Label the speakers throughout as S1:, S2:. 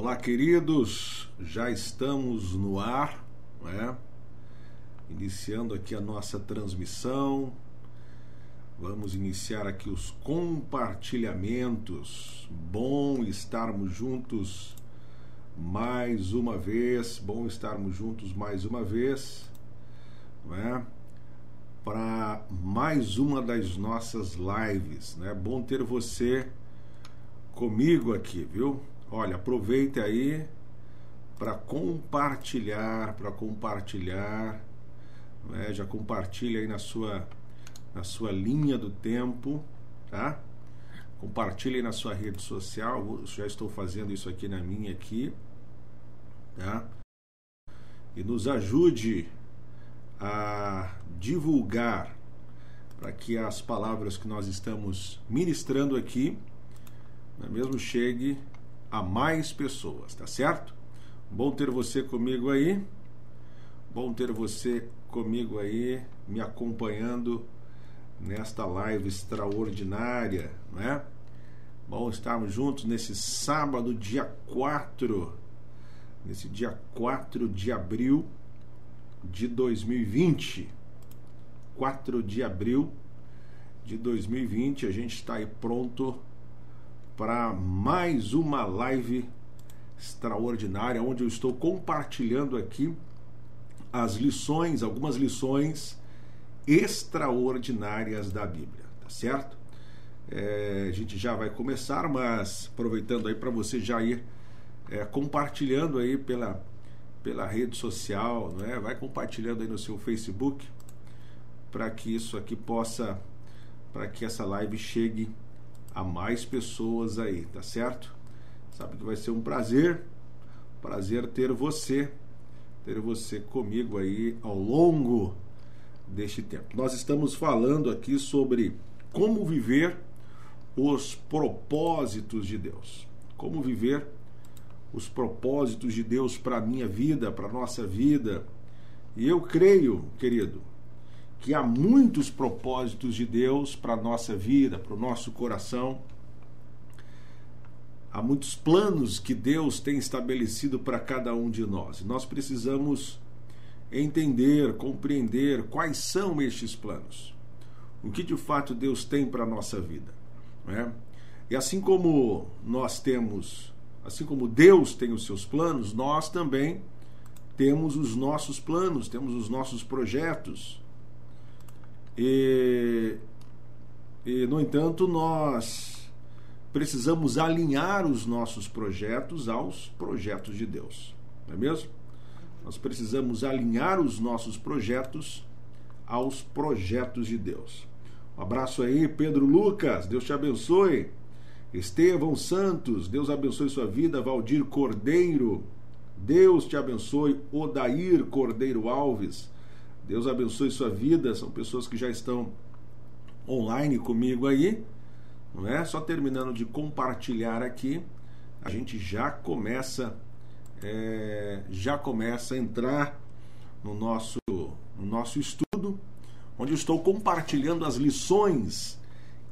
S1: Olá, queridos, já estamos no ar, né? iniciando aqui a nossa transmissão. Vamos iniciar aqui os compartilhamentos. Bom estarmos juntos mais uma vez, bom estarmos juntos mais uma vez, né? Para mais uma das nossas lives, né? Bom ter você comigo aqui, viu? Olha, aproveite aí para compartilhar, para compartilhar, né? já compartilha aí na sua na sua linha do tempo, tá? Compartilhe na sua rede social, já estou fazendo isso aqui na minha aqui, tá? E nos ajude a divulgar para que as palavras que nós estamos ministrando aqui, é mesmo, chegue a mais pessoas, tá certo? Bom ter você comigo aí. Bom ter você comigo aí, me acompanhando nesta live extraordinária, não é? Bom estarmos juntos nesse sábado, dia 4, nesse dia 4 de abril de 2020. 4 de abril de 2020, a gente está aí pronto para mais uma live extraordinária, onde eu estou compartilhando aqui as lições, algumas lições extraordinárias da Bíblia, tá certo? É, a gente já vai começar, mas aproveitando aí para você já ir é, compartilhando aí pela, pela rede social, né? vai compartilhando aí no seu Facebook para que isso aqui possa, para que essa live chegue a mais pessoas aí, tá certo? Sabe que vai ser um prazer, prazer ter você, ter você comigo aí ao longo deste tempo. Nós estamos falando aqui sobre como viver os propósitos de Deus. Como viver os propósitos de Deus para a minha vida, para a nossa vida. E eu creio, querido, que há muitos propósitos de Deus para a nossa vida, para o nosso coração. Há muitos planos que Deus tem estabelecido para cada um de nós. Nós precisamos entender, compreender quais são estes planos. O que de fato Deus tem para a nossa vida. Né? E assim como nós temos, assim como Deus tem os seus planos, nós também temos os nossos planos, temos os nossos projetos. E, e, no entanto, nós precisamos alinhar os nossos projetos aos projetos de Deus, não é mesmo? Nós precisamos alinhar os nossos projetos aos projetos de Deus. Um abraço aí, Pedro Lucas, Deus te abençoe. Estevão Santos, Deus abençoe sua vida. Valdir Cordeiro, Deus te abençoe. Odair Cordeiro Alves, Deus abençoe sua vida. São pessoas que já estão online comigo aí, não é? Só terminando de compartilhar aqui, a gente já começa, é, já começa a entrar no nosso, no nosso estudo, onde estou compartilhando as lições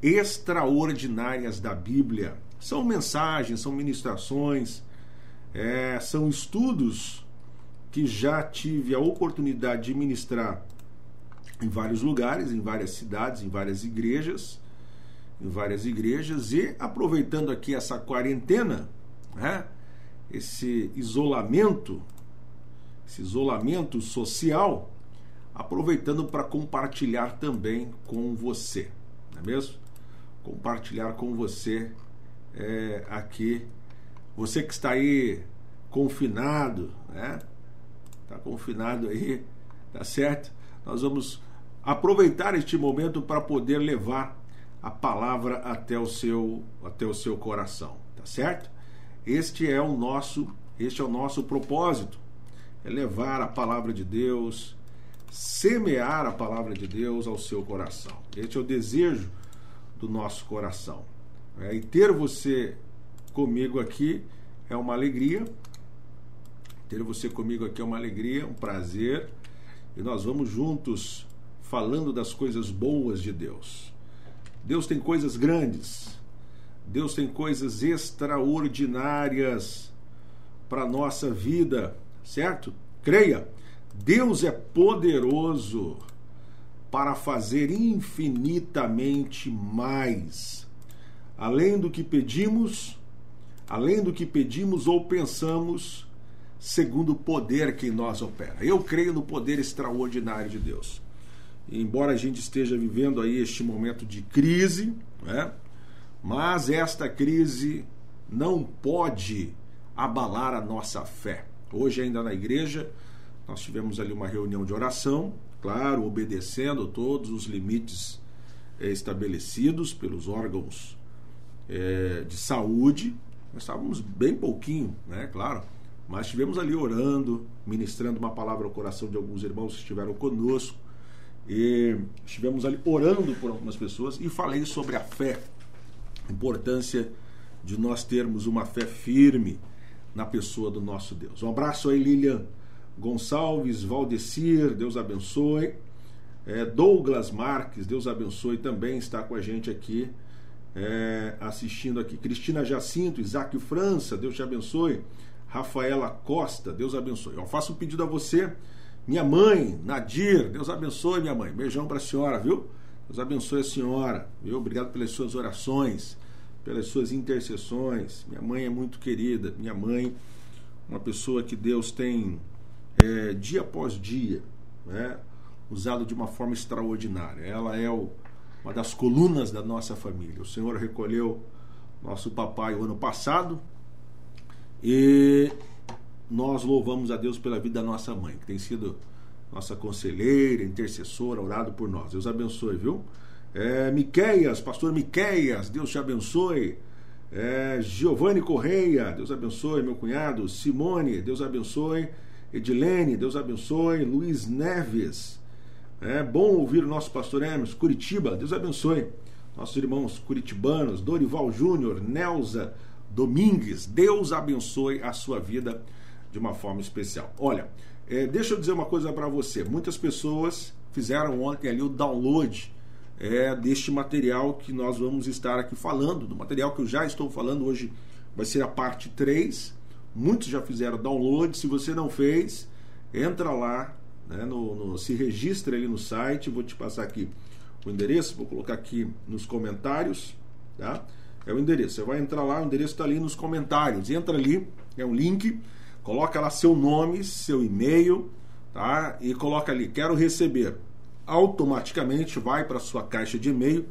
S1: extraordinárias da Bíblia. São mensagens, são ministrações, é, são estudos que já tive a oportunidade de ministrar em vários lugares, em várias cidades, em várias igrejas, em várias igrejas e aproveitando aqui essa quarentena, né, esse isolamento, esse isolamento social, aproveitando para compartilhar também com você, não é mesmo? Compartilhar com você é, aqui, você que está aí confinado, né? Confinado aí, tá certo? Nós vamos aproveitar este momento para poder levar a palavra até o seu até o seu coração, tá certo? Este é o nosso este é o nosso propósito, é levar a palavra de Deus, semear a palavra de Deus ao seu coração. Este é o desejo do nosso coração. É, e ter você comigo aqui é uma alegria, ter você comigo aqui é uma alegria, um prazer. E nós vamos juntos falando das coisas boas de Deus. Deus tem coisas grandes. Deus tem coisas extraordinárias para nossa vida, certo? Creia, Deus é poderoso para fazer infinitamente mais, além do que pedimos, além do que pedimos ou pensamos, segundo o poder que em nós opera. Eu creio no poder extraordinário de Deus. E embora a gente esteja vivendo aí este momento de crise, né? mas esta crise não pode abalar a nossa fé. Hoje, ainda na igreja, nós tivemos ali uma reunião de oração, claro, obedecendo todos os limites é, estabelecidos pelos órgãos é, de saúde. Nós estávamos bem pouquinho, né? Claro, mas estivemos ali orando, ministrando uma palavra ao coração de alguns irmãos que estiveram conosco. E estivemos ali orando por algumas pessoas e falei sobre a fé, a importância de nós termos uma fé firme na pessoa do nosso Deus. Um abraço aí, Lilian Gonçalves, Valdecir, Deus abençoe. É, Douglas Marques, Deus abençoe, também está com a gente aqui, é, assistindo aqui. Cristina Jacinto, Isaac França, Deus te abençoe. Rafaela Costa, Deus abençoe. Eu faço um pedido a você, minha mãe, Nadir, Deus abençoe, minha mãe. Beijão para a senhora, viu? Deus abençoe a senhora, viu? Obrigado pelas suas orações, pelas suas intercessões. Minha mãe é muito querida, minha mãe, uma pessoa que Deus tem é, dia após dia, né, usado de uma forma extraordinária. Ela é o, uma das colunas da nossa família. O Senhor recolheu nosso papai o ano passado e nós louvamos a Deus pela vida da nossa mãe, que tem sido nossa conselheira, intercessora, orado por nós. Deus abençoe, viu? É, Miqueias, pastor Miqueias, Deus te abençoe. É, Giovanni Correia, Deus abençoe, meu cunhado. Simone, Deus abençoe. Edilene, Deus abençoe. Luiz Neves, é bom ouvir o nosso pastor Hermes. Curitiba, Deus abençoe. Nossos irmãos curitibanos, Dorival Júnior, Nelza Domingues, Deus abençoe a sua vida de uma forma especial. Olha, é, deixa eu dizer uma coisa para você. Muitas pessoas fizeram ontem ali o download é, deste material que nós vamos estar aqui falando, do material que eu já estou falando hoje, vai ser a parte 3 Muitos já fizeram download. Se você não fez, entra lá, né, no, no, se registra ali no site. Vou te passar aqui o endereço, vou colocar aqui nos comentários. Tá? É o endereço. Você vai entrar lá, o endereço está ali nos comentários. Entra ali, é um link, coloca lá seu nome, seu e-mail, tá? E coloca ali, quero receber. Automaticamente vai para sua caixa de e-mail.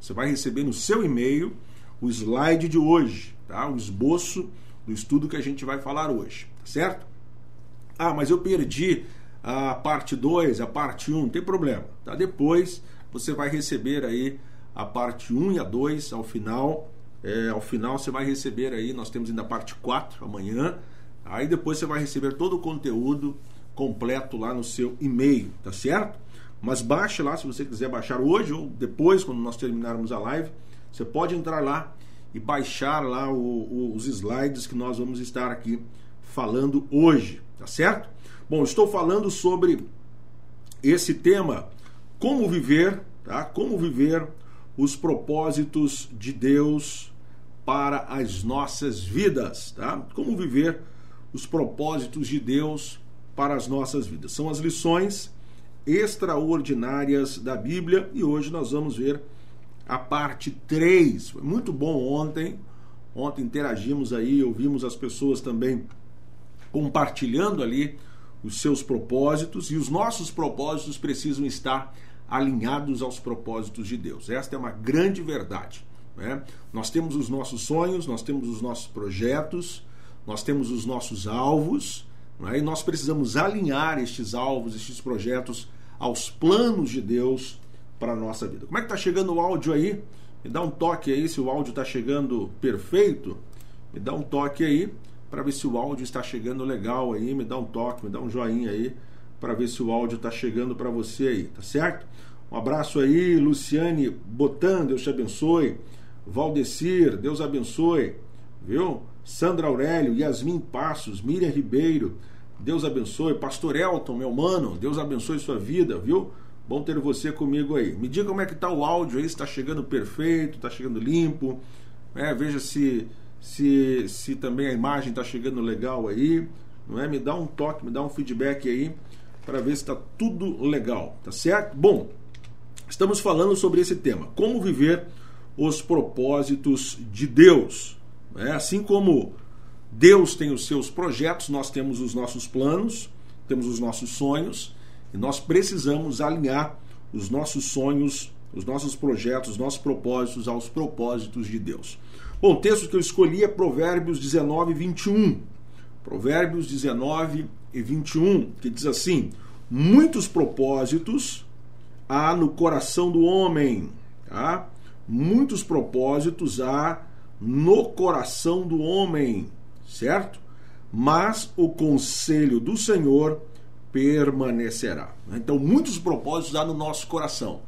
S1: Você vai receber no seu e-mail o slide de hoje, tá? O esboço do estudo que a gente vai falar hoje, certo? Ah, mas eu perdi a parte 2, a parte 1, um, não tem problema, tá? Depois você vai receber aí a parte 1 um e a 2 ao final. É, ao final você vai receber aí, nós temos ainda a parte 4 amanhã. Aí depois você vai receber todo o conteúdo completo lá no seu e-mail, tá certo? Mas baixe lá se você quiser baixar hoje ou depois, quando nós terminarmos a live. Você pode entrar lá e baixar lá o, o, os slides que nós vamos estar aqui falando hoje, tá certo? Bom, estou falando sobre esse tema, como viver, tá? Como viver os propósitos de Deus para as nossas vidas, tá? Como viver os propósitos de Deus para as nossas vidas. São as lições extraordinárias da Bíblia e hoje nós vamos ver a parte 3. Foi muito bom ontem. Ontem interagimos aí, ouvimos as pessoas também compartilhando ali os seus propósitos e os nossos propósitos precisam estar alinhados aos propósitos de Deus. Esta é uma grande verdade. Né? Nós temos os nossos sonhos, nós temos os nossos projetos, nós temos os nossos alvos, né? e nós precisamos alinhar estes alvos, estes projetos aos planos de Deus para a nossa vida. Como é que está chegando o áudio aí? Me dá um toque aí se o áudio está chegando perfeito. Me dá um toque aí para ver se o áudio está chegando legal aí. Me dá um toque, me dá um joinha aí para ver se o áudio está chegando para você aí, tá certo? Um abraço aí, Luciane Botan, Deus te abençoe. Valdecir, Deus abençoe. Viu? Sandra Aurélio, Yasmin Passos, Miriam Ribeiro, Deus abençoe. Pastor Elton, meu mano, Deus abençoe sua vida, viu? Bom ter você comigo aí. Me diga como é que está o áudio aí, se está chegando perfeito, está chegando limpo. É, veja se se, se também a imagem está chegando legal aí, não é? Me dá um toque, me dá um feedback aí para ver se está tudo legal, tá certo? Bom, estamos falando sobre esse tema, como viver os propósitos de Deus. Né? Assim como Deus tem os seus projetos, nós temos os nossos planos, temos os nossos sonhos e nós precisamos alinhar os nossos sonhos, os nossos projetos, os nossos propósitos aos propósitos de Deus. Bom, o texto que eu escolhi é Provérbios 19, 21. Provérbios 19 e 21, que diz assim: Muitos propósitos há no coração do homem, tá? Muitos propósitos há no coração do homem, certo? Mas o conselho do Senhor permanecerá. Então, muitos propósitos há no nosso coração.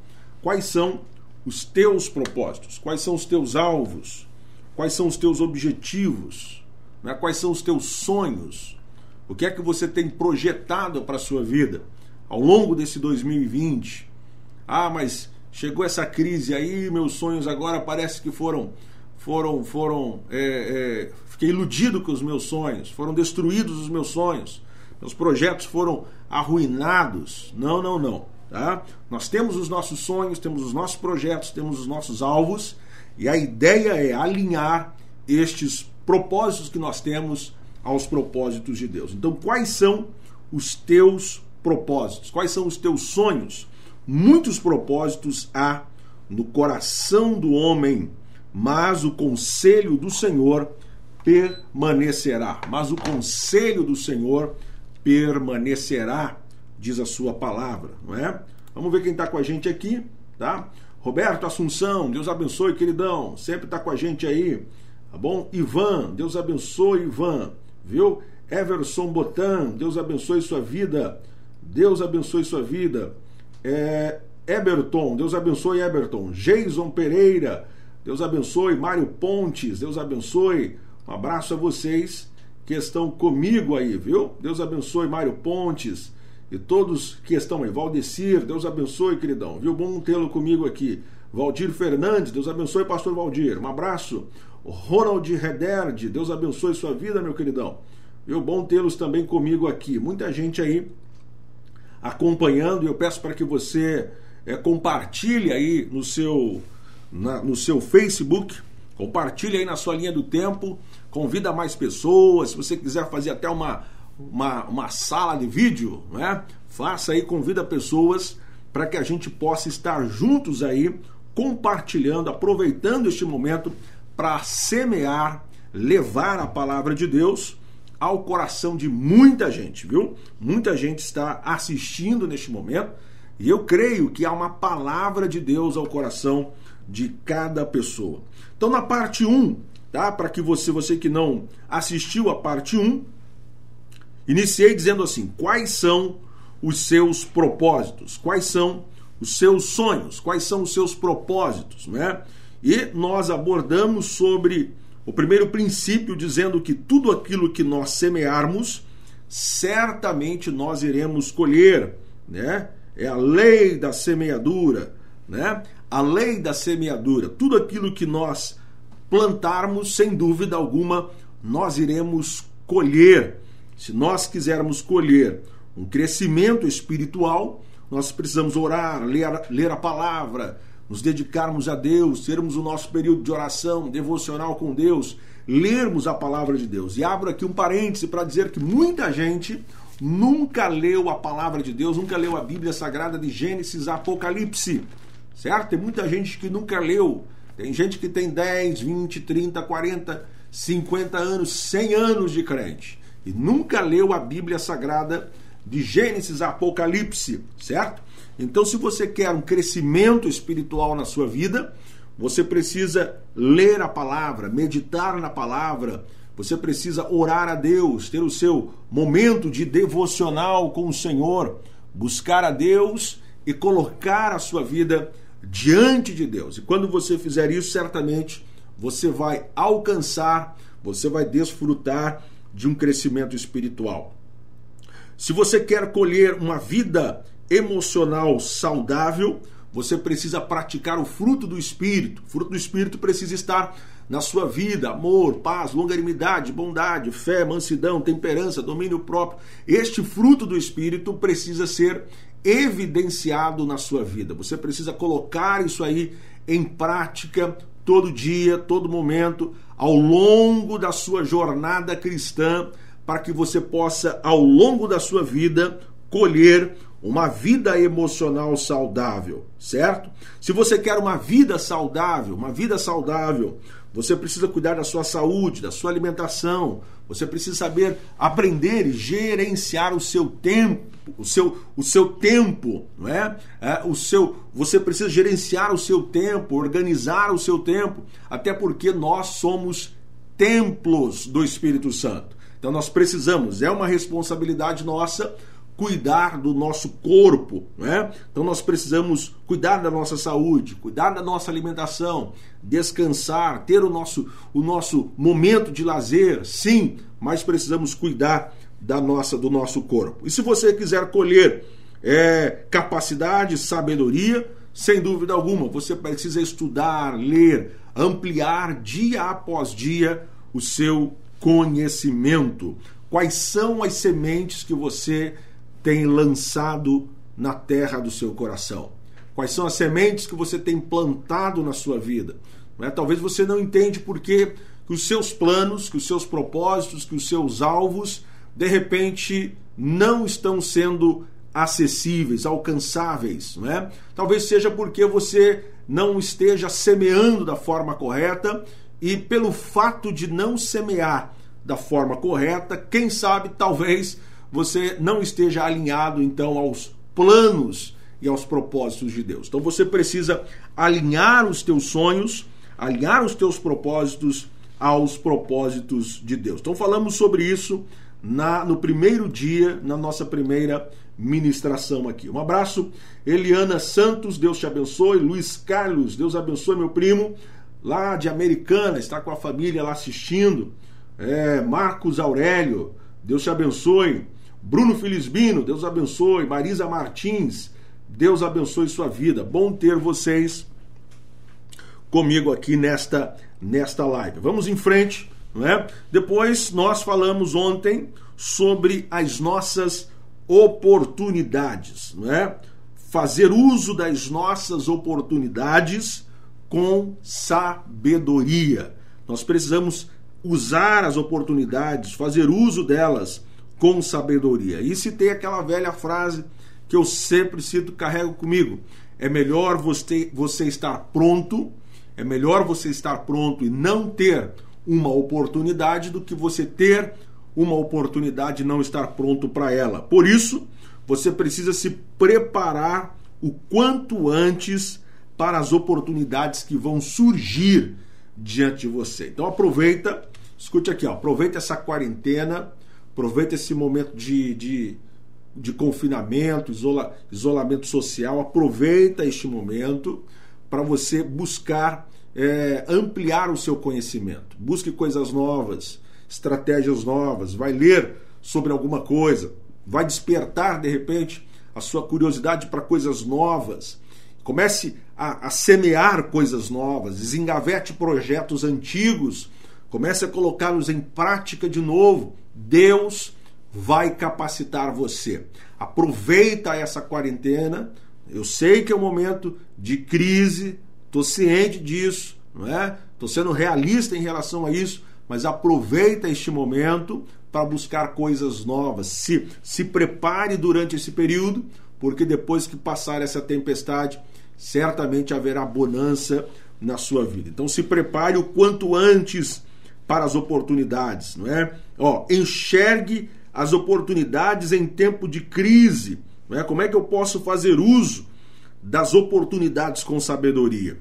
S1: Quais são os teus propósitos? Quais são os teus alvos? Quais são os teus objetivos? Né? Quais são os teus sonhos? O que é que você tem projetado para a sua vida ao longo desse 2020? Ah, mas chegou essa crise aí, meus sonhos agora parece que foram foram foram é, é, fiquei iludido com os meus sonhos, foram destruídos os meus sonhos os projetos foram arruinados. Não, não, não. Tá? Nós temos os nossos sonhos, temos os nossos projetos, temos os nossos alvos, e a ideia é alinhar estes propósitos que nós temos aos propósitos de Deus. Então, quais são os teus propósitos? Quais são os teus sonhos? Muitos propósitos há no coração do homem, mas o conselho do Senhor permanecerá. Mas o conselho do Senhor permanecerá diz a sua palavra, não é? Vamos ver quem está com a gente aqui, tá? Roberto Assunção, Deus abençoe, queridão, sempre está com a gente aí, tá bom? Ivan, Deus abençoe, Ivan, viu? Everson Botan, Deus abençoe sua vida, Deus abençoe sua vida. É, Eberton, Deus abençoe Eberton. Jason Pereira, Deus abençoe. Mário Pontes, Deus abençoe. Um abraço a vocês que estão comigo aí, viu? Deus abençoe Mário Pontes e todos que estão aí. Valdecir, Deus abençoe, queridão, viu? Bom tê-lo comigo aqui. Valdir Fernandes, Deus abençoe, pastor Valdir. Um abraço. Ronald Rederd, Deus abençoe sua vida, meu queridão. Viu? Bom tê-los também comigo aqui. Muita gente aí acompanhando eu peço para que você é, compartilhe aí no seu, na, no seu Facebook, compartilhe aí na sua linha do tempo convida mais pessoas, se você quiser fazer até uma, uma, uma sala de vídeo, né? faça aí, convida pessoas para que a gente possa estar juntos aí, compartilhando, aproveitando este momento para semear, levar a palavra de Deus ao coração de muita gente, viu? Muita gente está assistindo neste momento e eu creio que há uma palavra de Deus ao coração de cada pessoa. Então, na parte 1, tá? Para que você, você que não assistiu a parte 1, iniciei dizendo assim: quais são os seus propósitos? Quais são os seus sonhos? Quais são os seus propósitos, né? E nós abordamos sobre o primeiro princípio dizendo que tudo aquilo que nós semearmos, certamente nós iremos colher, né? É a lei da semeadura, né? A lei da semeadura, tudo aquilo que nós plantarmos, sem dúvida alguma, nós iremos colher. Se nós quisermos colher um crescimento espiritual, nós precisamos orar, ler, ler a palavra, nos dedicarmos a Deus, termos o nosso período de oração, devocional com Deus, lermos a palavra de Deus. E abro aqui um parêntese para dizer que muita gente nunca leu a palavra de Deus, nunca leu a Bíblia Sagrada de Gênesis a Apocalipse, certo? Tem muita gente que nunca leu tem gente que tem 10, 20, 30, 40, 50 anos, 100 anos de crente e nunca leu a Bíblia Sagrada de Gênesis a Apocalipse, certo? Então, se você quer um crescimento espiritual na sua vida, você precisa ler a palavra, meditar na palavra, você precisa orar a Deus, ter o seu momento de devocional com o Senhor, buscar a Deus e colocar a sua vida diante de Deus. E quando você fizer isso, certamente você vai alcançar, você vai desfrutar de um crescimento espiritual. Se você quer colher uma vida emocional saudável, você precisa praticar o fruto do espírito. O fruto do espírito precisa estar na sua vida, amor, paz, longanimidade, bondade, fé, mansidão, temperança, domínio próprio. Este fruto do Espírito precisa ser evidenciado na sua vida. Você precisa colocar isso aí em prática todo dia, todo momento, ao longo da sua jornada cristã, para que você possa, ao longo da sua vida, colher uma vida emocional saudável, certo? Se você quer uma vida saudável, uma vida saudável, você precisa cuidar da sua saúde, da sua alimentação, você precisa saber aprender e gerenciar o seu tempo, o seu, o seu tempo, não é? é? O seu, você precisa gerenciar o seu tempo, organizar o seu tempo, até porque nós somos templos do Espírito Santo. Então nós precisamos, é uma responsabilidade nossa cuidar do nosso corpo, né? Então nós precisamos cuidar da nossa saúde, cuidar da nossa alimentação, descansar, ter o nosso o nosso momento de lazer, sim, mas precisamos cuidar da nossa do nosso corpo. E se você quiser colher é, capacidade, sabedoria, sem dúvida alguma, você precisa estudar, ler, ampliar dia após dia o seu conhecimento. Quais são as sementes que você tem lançado na terra do seu coração? Quais são as sementes que você tem plantado na sua vida? Não é? Talvez você não entende porque que os seus planos, que os seus propósitos, que os seus alvos, de repente, não estão sendo acessíveis, alcançáveis. Não é? Talvez seja porque você não esteja semeando da forma correta e pelo fato de não semear da forma correta, quem sabe, talvez você não esteja alinhado então aos planos e aos propósitos de Deus. Então você precisa alinhar os teus sonhos, alinhar os teus propósitos aos propósitos de Deus. Então falamos sobre isso na, no primeiro dia, na nossa primeira ministração aqui. Um abraço, Eliana Santos, Deus te abençoe. Luiz Carlos, Deus abençoe, meu primo, lá de Americana, está com a família lá assistindo. É, Marcos Aurélio, Deus te abençoe. Bruno Filisbino, Deus abençoe. Marisa Martins, Deus abençoe sua vida. Bom ter vocês comigo aqui nesta, nesta live. Vamos em frente, não é? Depois nós falamos ontem sobre as nossas oportunidades, não é? Fazer uso das nossas oportunidades com sabedoria. Nós precisamos usar as oportunidades, fazer uso delas com sabedoria. E tem aquela velha frase que eu sempre cito, carrego comigo: é melhor você, você estar pronto, é melhor você estar pronto e não ter uma oportunidade do que você ter uma oportunidade e não estar pronto para ela. Por isso, você precisa se preparar o quanto antes para as oportunidades que vão surgir diante de você. Então aproveita, escute aqui, ó, aproveita essa quarentena Aproveita esse momento de, de, de confinamento, isola, isolamento social. Aproveita este momento para você buscar é, ampliar o seu conhecimento. Busque coisas novas, estratégias novas. Vai ler sobre alguma coisa. Vai despertar, de repente, a sua curiosidade para coisas novas. Comece a, a, semear coisas novas, desengavete projetos antigos, comece a colocá-los em prática de novo, Deus vai capacitar você. Aproveita essa quarentena. Eu sei que é um momento de crise, estou ciente disso, não é? Estou sendo realista em relação a isso, mas aproveita este momento para buscar coisas novas. Se, se prepare durante esse período, porque depois que passar essa tempestade, certamente haverá bonança na sua vida. Então se prepare o quanto antes para as oportunidades, não é? Ó, enxergue as oportunidades em tempo de crise, não é? Como é que eu posso fazer uso das oportunidades com sabedoria?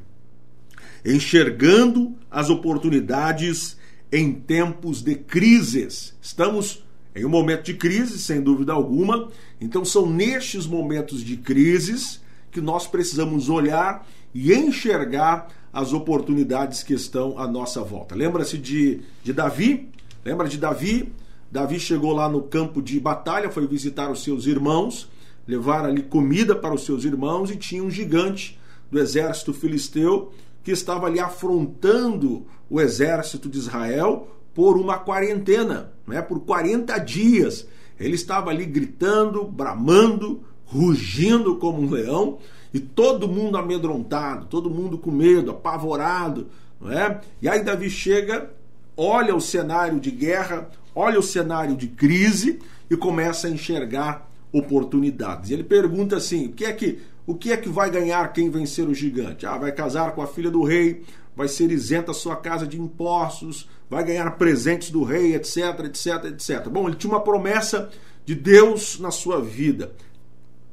S1: Enxergando as oportunidades em tempos de crises. Estamos em um momento de crise, sem dúvida alguma. Então são nestes momentos de crises que nós precisamos olhar e enxergar as oportunidades que estão à nossa volta. Lembra-se de, de Davi? Lembra de Davi? Davi chegou lá no campo de batalha, foi visitar os seus irmãos, levar ali comida para os seus irmãos e tinha um gigante do exército filisteu que estava ali afrontando o exército de Israel por uma quarentena, né? por 40 dias. Ele estava ali gritando, bramando, rugindo como um leão, e todo mundo amedrontado, todo mundo com medo, apavorado. Não é? E aí Davi chega, olha o cenário de guerra, olha o cenário de crise e começa a enxergar oportunidades. E ele pergunta assim: o que é que o que é que vai ganhar quem vencer o gigante? Ah, vai casar com a filha do rei, vai ser isenta a sua casa de impostos, vai ganhar presentes do rei, etc, etc, etc. Bom, ele tinha uma promessa de Deus na sua vida.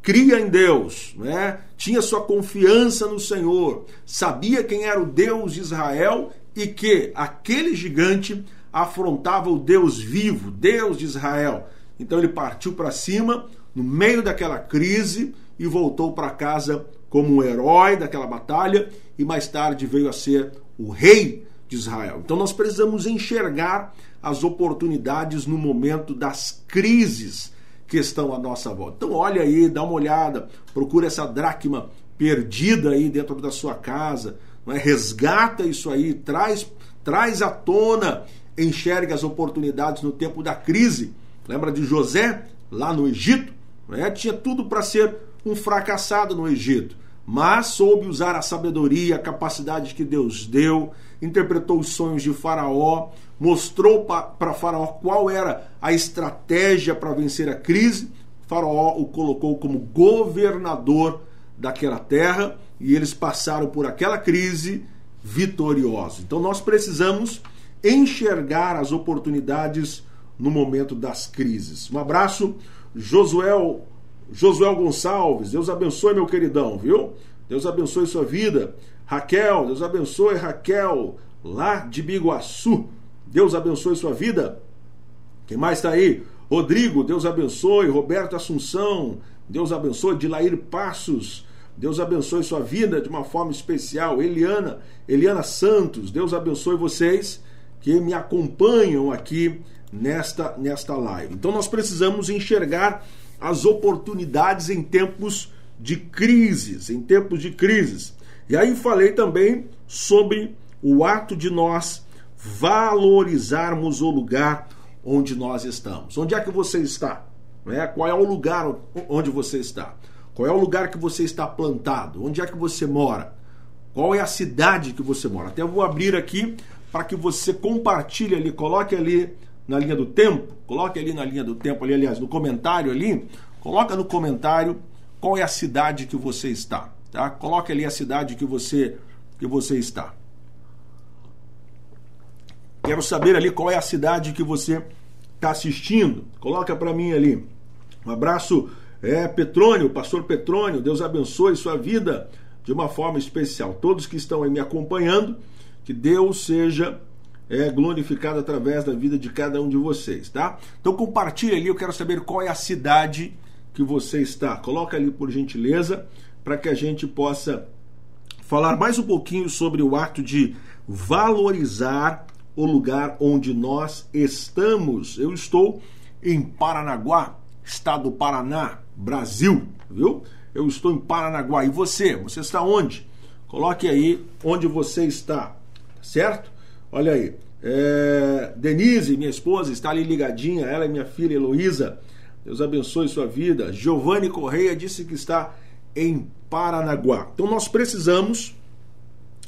S1: Cria em Deus, né? tinha sua confiança no Senhor, sabia quem era o Deus de Israel e que aquele gigante afrontava o Deus vivo, Deus de Israel. Então ele partiu para cima, no meio daquela crise, e voltou para casa como um herói daquela batalha e mais tarde veio a ser o rei de Israel. Então nós precisamos enxergar as oportunidades no momento das crises que estão à nossa volta. Então olha aí, dá uma olhada, procura essa dracma perdida aí dentro da sua casa, não é? resgata isso aí, traz, traz à tona, enxerga as oportunidades no tempo da crise. Lembra de José lá no Egito? É? Tinha tudo para ser um fracassado no Egito, mas soube usar a sabedoria, a capacidade que Deus deu, interpretou os sonhos de Faraó, mostrou para Faraó qual era a estratégia para vencer a crise. Faraó o colocou como governador daquela terra e eles passaram por aquela crise vitoriosos. Então nós precisamos enxergar as oportunidades no momento das crises. Um abraço, Josué Josué Gonçalves, Deus abençoe, meu queridão, viu? Deus abençoe sua vida. Raquel, Deus abençoe, Raquel, lá de Biguaçu. Deus abençoe sua vida. Quem mais está aí? Rodrigo, Deus abençoe. Roberto Assunção, Deus abençoe. Dilair Passos, Deus abençoe sua vida de uma forma especial. Eliana, Eliana Santos, Deus abençoe vocês que me acompanham aqui nesta, nesta live. Então nós precisamos enxergar as oportunidades em tempos de crises, em tempos de crises. E aí falei também sobre o ato de nós valorizarmos o lugar onde nós estamos. Onde é que você está? É? Qual é o lugar onde você está? Qual é o lugar que você está plantado? Onde é que você mora? Qual é a cidade que você mora? Até vou abrir aqui para que você compartilhe ali, coloque ali na linha do tempo, coloque ali na linha do tempo, ali, aliás, no comentário ali, coloca no comentário qual é a cidade que você está, tá? Coloque ali a cidade que você que você está. Quero saber ali qual é a cidade que você está assistindo. Coloca para mim ali. Um abraço, é Petrônio, pastor Petrônio, Deus abençoe sua vida de uma forma especial. Todos que estão aí me acompanhando, que Deus seja é glorificado através da vida de cada um de vocês, tá? Então compartilha ali, eu quero saber qual é a cidade que você está. Coloca ali por gentileza, para que a gente possa falar mais um pouquinho sobre o ato de valorizar o lugar onde nós estamos. Eu estou em Paranaguá, estado do Paraná, Brasil, viu? Eu estou em Paranaguá. E você? Você está onde? Coloque aí onde você está, certo? Olha aí. É, Denise, minha esposa, está ali ligadinha. Ela é minha filha Heloísa. Deus abençoe sua vida. Giovanni Correia disse que está em Paranaguá. Então nós precisamos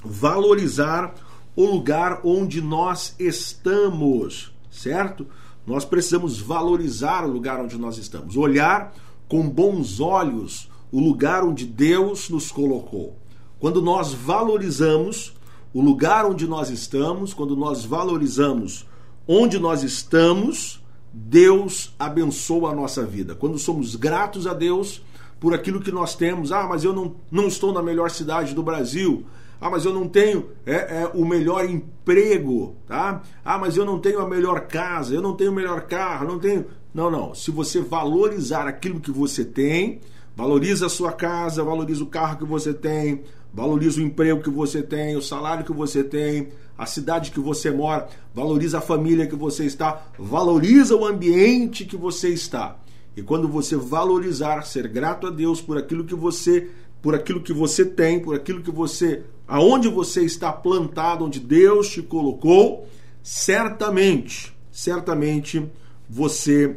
S1: valorizar o lugar onde nós estamos, certo? Nós precisamos valorizar o lugar onde nós estamos, olhar com bons olhos o lugar onde Deus nos colocou. Quando nós valorizamos o lugar onde nós estamos, quando nós valorizamos onde nós estamos, Deus abençoa a nossa vida. Quando somos gratos a Deus por aquilo que nós temos, ah, mas eu não, não estou na melhor cidade do Brasil. Ah, mas eu não tenho é, é, o melhor emprego, tá? Ah, mas eu não tenho a melhor casa, eu não tenho o melhor carro, não tenho. Não, não. Se você valorizar aquilo que você tem, valoriza a sua casa, valoriza o carro que você tem, Valoriza o emprego que você tem, o salário que você tem, a cidade que você mora, valoriza a família que você está, valoriza o ambiente que você está. E quando você valorizar, ser grato a Deus por aquilo que você por aquilo que você tem, por aquilo que você, aonde você está plantado, onde Deus te colocou, certamente, certamente você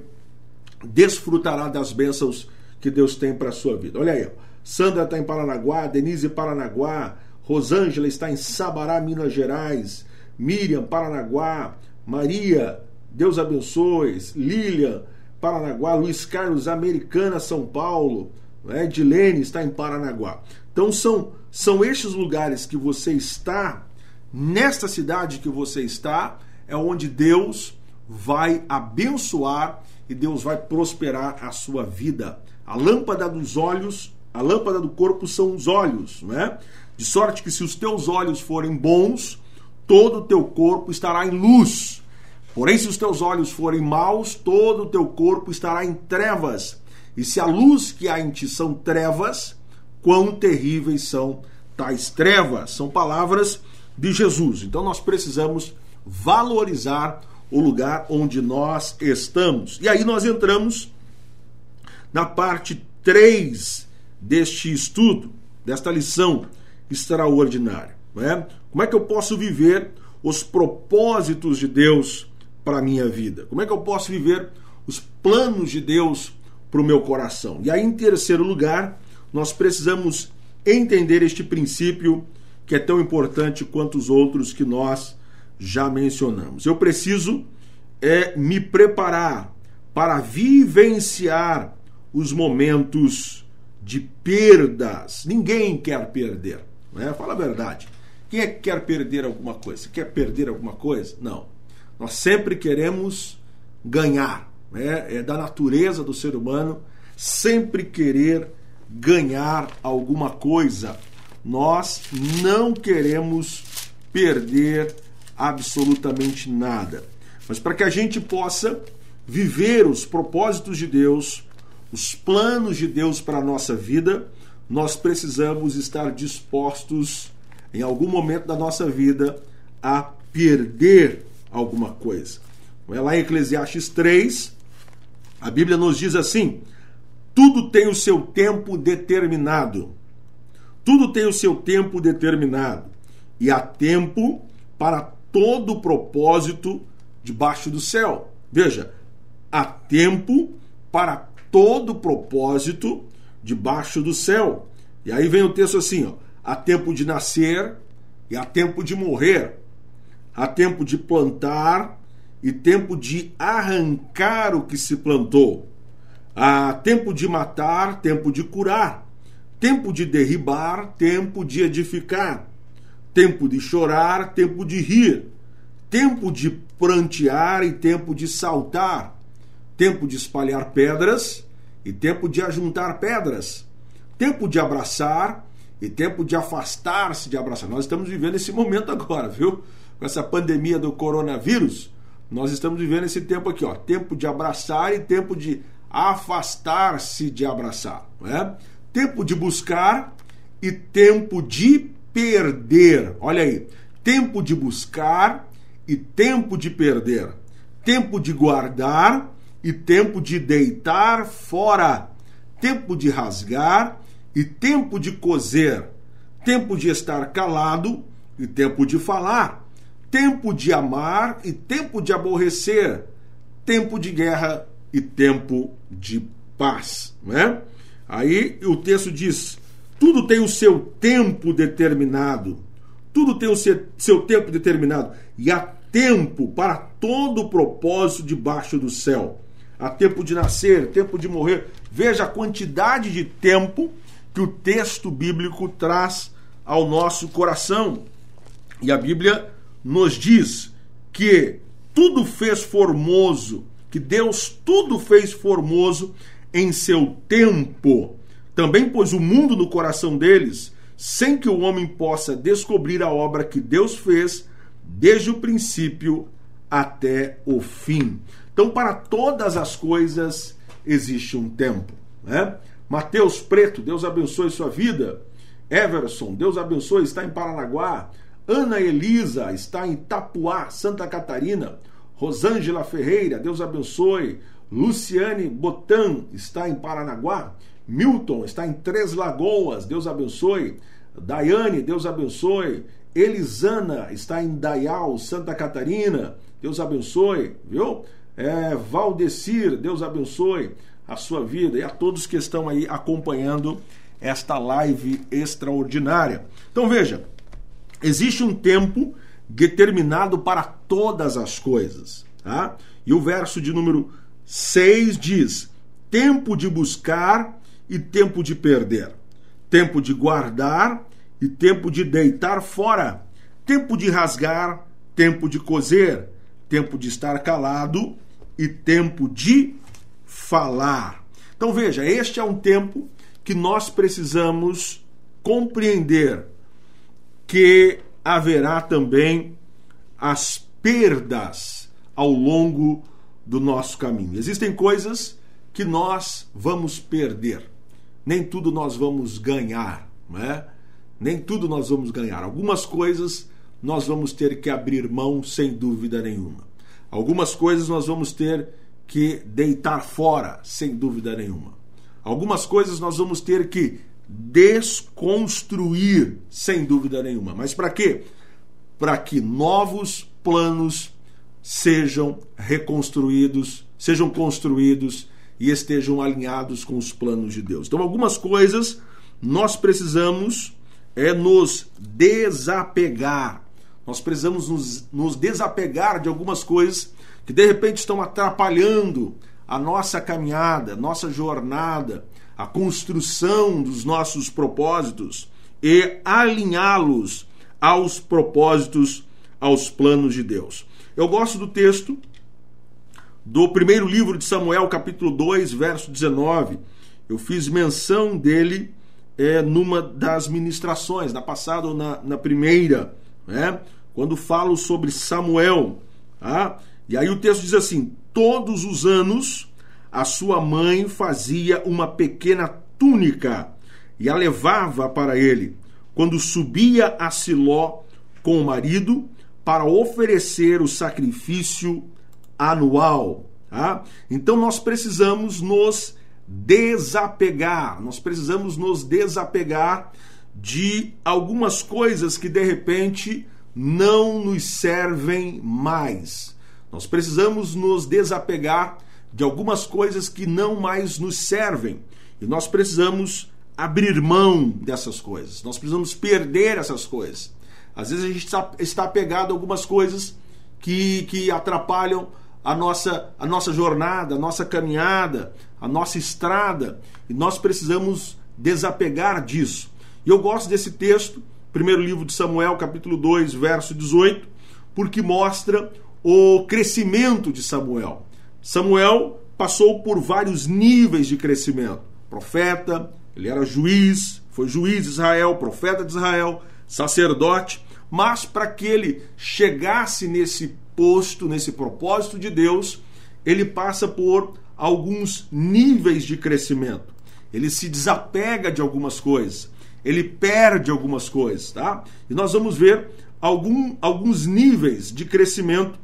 S1: desfrutará das bênçãos que Deus tem para a sua vida. Olha aí. Sandra está em Paranaguá, Denise Paranaguá, Rosângela está em Sabará, Minas Gerais, Miriam, Paranaguá, Maria, Deus abençoe, Lilian, Paranaguá, Luiz Carlos, Americana, São Paulo, né? Edilene está em Paranaguá. Então são, são estes lugares que você está, nesta cidade que você está, é onde Deus vai abençoar e Deus vai prosperar a sua vida. A lâmpada dos olhos, a lâmpada do corpo são os olhos, né? De sorte que se os teus olhos forem bons, todo o teu corpo estará em luz. Porém, se os teus olhos forem maus, todo o teu corpo estará em trevas. E se a luz que há em ti são trevas, quão terríveis são tais trevas. São palavras de Jesus. Então nós precisamos valorizar o lugar onde nós estamos. E aí nós entramos na parte 3 deste estudo, desta lição extraordinária. É? Como é que eu posso viver os propósitos de Deus para a minha vida? Como é que eu posso viver os planos de Deus para o meu coração? E aí, em terceiro lugar, nós precisamos entender este princípio que é tão importante quanto os outros que nós já mencionamos. Eu preciso é me preparar para vivenciar os momentos de perdas. Ninguém quer perder, né? Fala a verdade. Quem é que quer perder alguma coisa? Quer perder alguma coisa? Não. Nós sempre queremos ganhar. Né? É da natureza do ser humano sempre querer ganhar alguma coisa. Nós não queremos perder absolutamente nada. Mas para que a gente possa viver os propósitos de Deus, os planos de Deus para a nossa vida, nós precisamos estar dispostos, em algum momento da nossa vida, a perder alguma coisa. É lá em Eclesiastes 3, a Bíblia nos diz assim: tudo tem o seu tempo determinado. Tudo tem o seu tempo determinado. E há tempo para todo propósito debaixo do céu. Veja, há tempo para todo propósito debaixo do céu. E aí vem o texto assim: ó, há tempo de nascer e há tempo de morrer há tempo de plantar e tempo de arrancar o que se plantou. Há tempo de matar, tempo de curar, tempo de derribar, tempo de edificar, tempo de chorar, tempo de rir, tempo de prantear e tempo de saltar, tempo de espalhar pedras e tempo de ajuntar pedras, tempo de abraçar e tempo de afastar-se de abraçar. Nós estamos vivendo esse momento agora, viu? com essa pandemia do coronavírus, nós estamos vivendo esse tempo aqui, ó, tempo de abraçar e tempo de afastar-se de abraçar, é? Tempo de buscar e tempo de perder. Olha aí, tempo de buscar e tempo de perder. Tempo de guardar e tempo de deitar fora. Tempo de rasgar e tempo de coser. Tempo de estar calado e tempo de falar tempo de amar e tempo de aborrecer, tempo de guerra e tempo de paz, né? Aí o texto diz: tudo tem o seu tempo determinado, tudo tem o seu, seu tempo determinado, e há tempo para todo o propósito debaixo do céu. Há tempo de nascer, tempo de morrer. Veja a quantidade de tempo que o texto bíblico traz ao nosso coração. E a Bíblia nos diz que tudo fez formoso, que Deus tudo fez formoso em seu tempo. Também pôs o mundo no coração deles, sem que o homem possa descobrir a obra que Deus fez desde o princípio até o fim. Então, para todas as coisas existe um tempo. Né? Mateus Preto, Deus abençoe sua vida. Everson, Deus abençoe, está em Paranaguá. Ana Elisa está em Tapuá, Santa Catarina. Rosângela Ferreira, Deus abençoe. Luciane Botan está em Paranaguá. Milton está em Três Lagoas, Deus abençoe. Daiane, Deus abençoe. Elisana está em Dayal, Santa Catarina, Deus abençoe, viu? É, Valdecir, Deus abençoe a sua vida e a todos que estão aí acompanhando esta live extraordinária. Então veja, existe um tempo determinado para todas as coisas, tá? E o verso de número 6 diz: tempo de buscar e tempo de perder, tempo de guardar e tempo de deitar fora, tempo de rasgar, tempo de coser, tempo de estar calado e tempo de falar. Então veja, este é um tempo que nós precisamos compreender que haverá também as perdas ao longo do nosso caminho. Existem coisas que nós vamos perder. Nem tudo nós vamos ganhar, não é? Nem tudo nós vamos ganhar. Algumas coisas nós vamos ter que abrir mão sem dúvida nenhuma. Algumas coisas nós vamos ter que deitar fora sem dúvida nenhuma. Algumas coisas nós vamos ter que desconstruir sem dúvida nenhuma. Mas para quê? Para que novos planos sejam reconstruídos, sejam construídos e estejam alinhados com os planos de Deus. Então, algumas coisas nós precisamos é nos desapegar. Nós precisamos nos, nos desapegar de algumas coisas que de repente estão atrapalhando a nossa caminhada, nossa jornada, a construção dos nossos propósitos e alinhá-los aos propósitos, aos planos de Deus. Eu gosto do texto do primeiro livro de Samuel, capítulo 2, verso 19. Eu fiz menção dele é, numa das ministrações, na passada ou na, na primeira, né? quando falo sobre Samuel. Tá? E aí o texto diz assim: Todos os anos a sua mãe fazia uma pequena túnica e a levava para ele, quando subia a Siló com o marido para oferecer o sacrifício anual. Tá? Então nós precisamos nos desapegar, nós precisamos nos desapegar de algumas coisas que de repente não nos servem mais. Nós precisamos nos desapegar de algumas coisas que não mais nos servem. E nós precisamos abrir mão dessas coisas. Nós precisamos perder essas coisas. Às vezes a gente está, está apegado a algumas coisas que, que atrapalham a nossa, a nossa jornada, a nossa caminhada, a nossa estrada, e nós precisamos desapegar disso. E eu gosto desse texto, primeiro livro de Samuel, capítulo 2, verso 18, porque mostra o crescimento de Samuel. Samuel passou por vários níveis de crescimento. Profeta, ele era juiz, foi juiz de Israel, profeta de Israel, sacerdote, mas para que ele chegasse nesse posto, nesse propósito de Deus, ele passa por alguns níveis de crescimento. Ele se desapega de algumas coisas, ele perde algumas coisas, tá? E nós vamos ver algum, alguns níveis de crescimento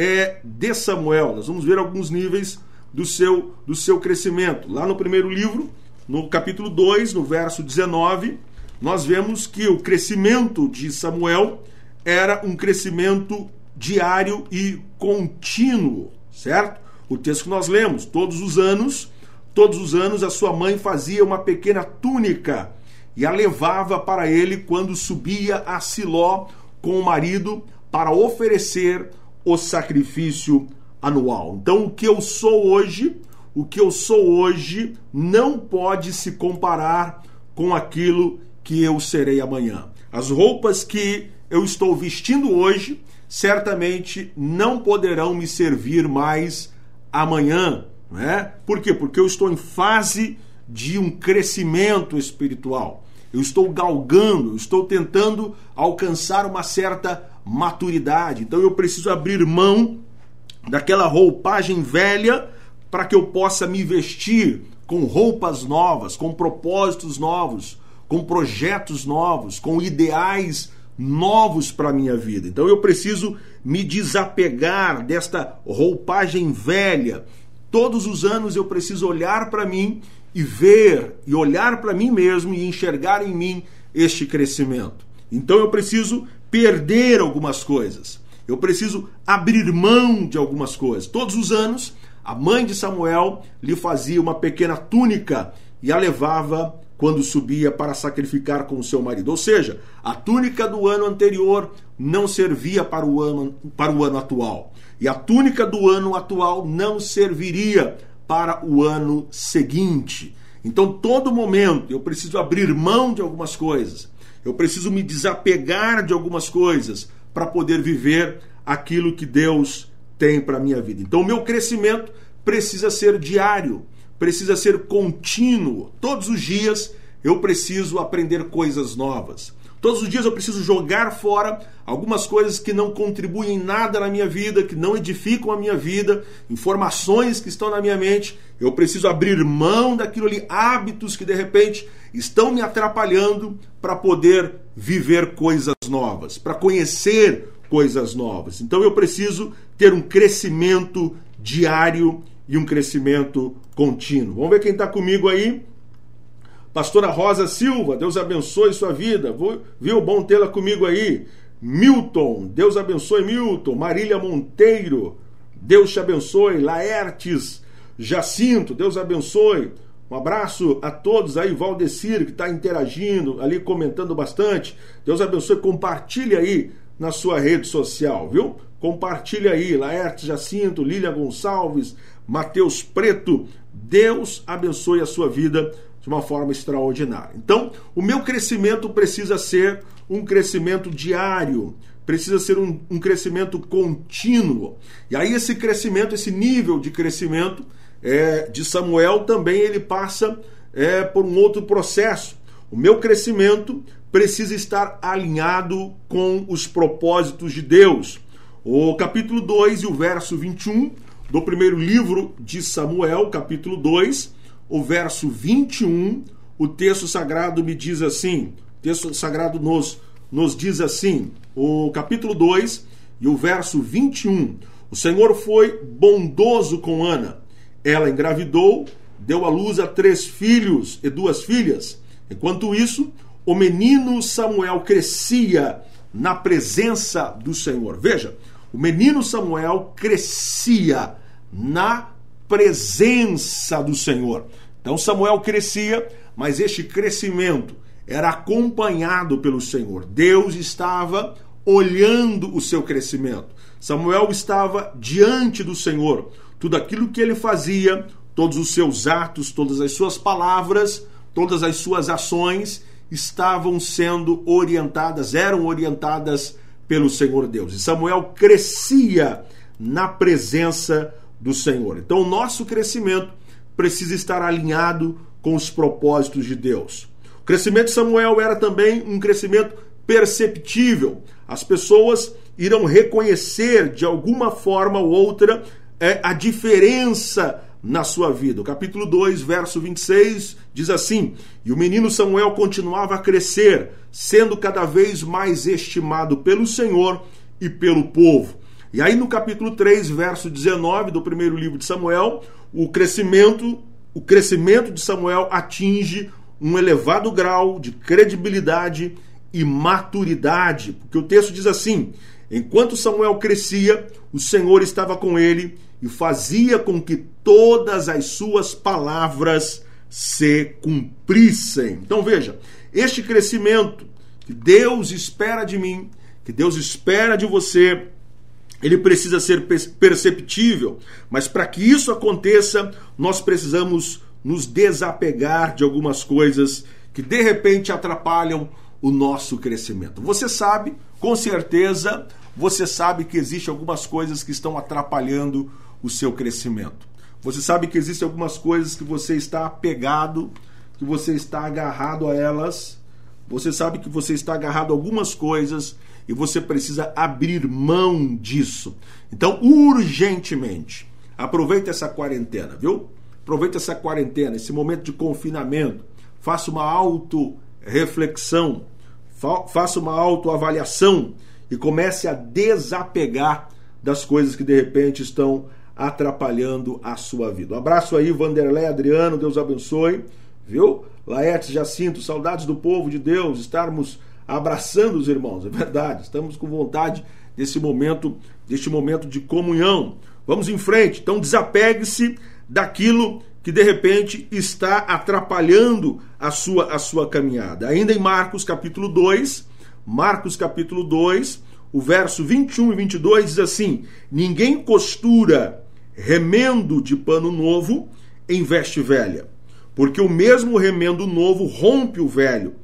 S1: é, de Samuel. Nós vamos ver alguns níveis do seu, do seu crescimento. Lá no primeiro livro, no capítulo 2, no verso 19, nós vemos que o crescimento de Samuel era um crescimento diário e contínuo, certo? O texto que nós lemos, todos os anos, todos os anos a sua mãe fazia uma pequena túnica e a levava para ele quando subia a Siló com o marido para oferecer o sacrifício anual. Então, o que eu sou hoje, o que eu sou hoje não pode se comparar com aquilo que eu serei amanhã. As roupas que eu estou vestindo hoje certamente não poderão me servir mais amanhã, né? Por quê? Porque eu estou em fase de um crescimento espiritual. Eu estou galgando, estou tentando alcançar uma certa maturidade. Então eu preciso abrir mão daquela roupagem velha para que eu possa me vestir com roupas novas, com propósitos novos, com projetos novos, com ideais novos para a minha vida. Então eu preciso me desapegar desta roupagem velha Todos os anos eu preciso olhar para mim e ver e olhar para mim mesmo e enxergar em mim este crescimento. Então eu preciso perder algumas coisas. Eu preciso abrir mão de algumas coisas. Todos os anos, a mãe de Samuel lhe fazia uma pequena túnica e a levava quando subia para sacrificar com o seu marido. Ou seja, a túnica do ano anterior não servia para o ano, para o ano atual. E a túnica do ano atual não serviria para o ano seguinte. Então, todo momento eu preciso abrir mão de algumas coisas. Eu preciso me desapegar de algumas coisas para poder viver aquilo que Deus tem para a minha vida. Então, o meu crescimento precisa ser diário precisa ser contínuo. Todos os dias eu preciso aprender coisas novas. Todos os dias eu preciso jogar fora algumas coisas que não contribuem nada na minha vida, que não edificam a minha vida, informações que estão na minha mente. Eu preciso abrir mão daquilo ali, hábitos que de repente estão me atrapalhando para poder viver coisas novas, para conhecer coisas novas. Então eu preciso ter um crescimento diário e um crescimento contínuo. Vamos ver quem está comigo aí. Pastora Rosa Silva, Deus abençoe sua vida. Viu? Bom tê-la comigo aí. Milton, Deus abençoe Milton. Marília Monteiro, Deus te abençoe. Laertes Jacinto, Deus abençoe. Um abraço a todos aí, Valdecir, que está interagindo, ali comentando bastante. Deus abençoe, compartilhe aí na sua rede social, viu? Compartilhe aí, Laertes Jacinto, Lília Gonçalves, Mateus Preto. Deus abençoe a sua vida de uma forma extraordinária. Então, o meu crescimento precisa ser um crescimento diário, precisa ser um, um crescimento contínuo. E aí, esse crescimento, esse nível de crescimento é, de Samuel também ele passa é, por um outro processo. O meu crescimento precisa estar alinhado com os propósitos de Deus. O capítulo 2 e o verso 21 do primeiro livro de Samuel, capítulo 2, o verso 21, o texto sagrado me diz assim: o texto sagrado nos, nos diz assim, o capítulo 2 e o verso 21. O Senhor foi bondoso com Ana. Ela engravidou, deu à luz a três filhos e duas filhas. Enquanto isso, o menino Samuel crescia na presença do Senhor. Veja, o menino Samuel crescia na presença do Senhor. Então Samuel crescia, mas este crescimento era acompanhado pelo Senhor. Deus estava olhando o seu crescimento. Samuel estava diante do Senhor. Tudo aquilo que ele fazia, todos os seus atos, todas as suas palavras, todas as suas ações estavam sendo orientadas, eram orientadas pelo Senhor Deus. E Samuel crescia na presença do Senhor. Então, o nosso crescimento precisa estar alinhado com os propósitos de Deus. O crescimento de Samuel era também um crescimento perceptível. As pessoas irão reconhecer de alguma forma ou outra é, a diferença na sua vida. O capítulo 2, verso 26 diz assim: E o menino Samuel continuava a crescer, sendo cada vez mais estimado pelo Senhor e pelo povo. E aí no capítulo 3, verso 19 do primeiro livro de Samuel, o crescimento, o crescimento de Samuel atinge um elevado grau de credibilidade e maturidade, porque o texto diz assim: enquanto Samuel crescia, o Senhor estava com ele e fazia com que todas as suas palavras se cumprissem. Então veja, este crescimento que Deus espera de mim, que Deus espera de você, ele precisa ser perceptível, mas para que isso aconteça, nós precisamos nos desapegar de algumas coisas que de repente atrapalham o nosso crescimento. Você sabe, com certeza, você sabe que existem algumas coisas que estão atrapalhando o seu crescimento. Você sabe que existem algumas coisas que você está apegado, que você está agarrado a elas. Você sabe que você está agarrado a algumas coisas e você precisa abrir mão disso. Então, urgentemente, aproveite essa quarentena, viu? Aproveite essa quarentena, esse momento de confinamento. Faça uma auto-reflexão, faça uma autoavaliação e comece a desapegar das coisas que de repente estão atrapalhando a sua vida. Um abraço aí, Vanderlei Adriano, Deus abençoe, viu? Laerte Jacinto, saudades do povo de Deus, estarmos abraçando os irmãos, é verdade, estamos com vontade desse momento, deste momento de comunhão. Vamos em frente, então desapegue-se daquilo que de repente está atrapalhando a sua, a sua caminhada. Ainda em Marcos capítulo 2, Marcos capítulo 2, o verso 21 e 22 diz assim: Ninguém costura remendo de pano novo em veste velha, porque o mesmo remendo novo rompe o velho,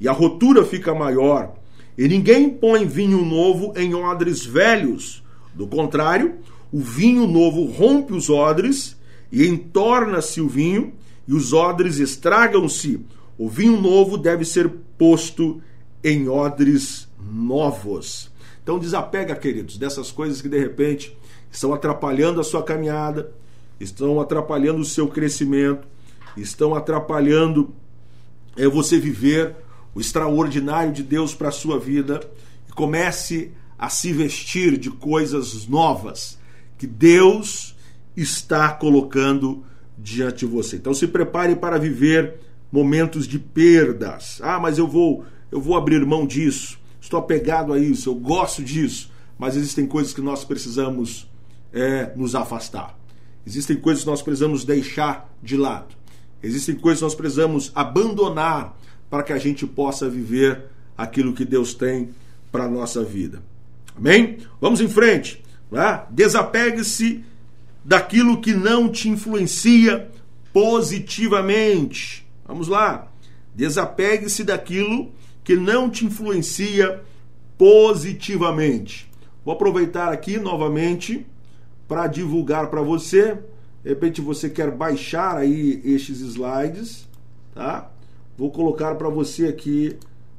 S1: e a rotura fica maior. E ninguém põe vinho novo em odres velhos. Do contrário, o vinho novo rompe os odres e entorna-se o vinho, e os odres estragam-se. O vinho novo deve ser posto em odres novos. Então desapega, queridos, dessas coisas que de repente estão atrapalhando a sua caminhada, estão atrapalhando o seu crescimento, estão atrapalhando é, você viver o extraordinário de Deus para a sua vida. E comece a se vestir de coisas novas que Deus está colocando diante de você. Então se prepare para viver momentos de perdas. Ah, mas eu vou, eu vou abrir mão disso. Estou apegado a isso, eu gosto disso. Mas existem coisas que nós precisamos é, nos afastar. Existem coisas que nós precisamos deixar de lado. Existem coisas que nós precisamos abandonar para que a gente possa viver aquilo que Deus tem para a nossa vida. Amém? Vamos em frente. Né? Desapegue-se daquilo que não te influencia positivamente. Vamos lá. Desapegue-se daquilo que não te influencia positivamente. Vou aproveitar aqui novamente para divulgar para você. De repente você quer baixar aí estes slides, tá? Vou colocar para você aqui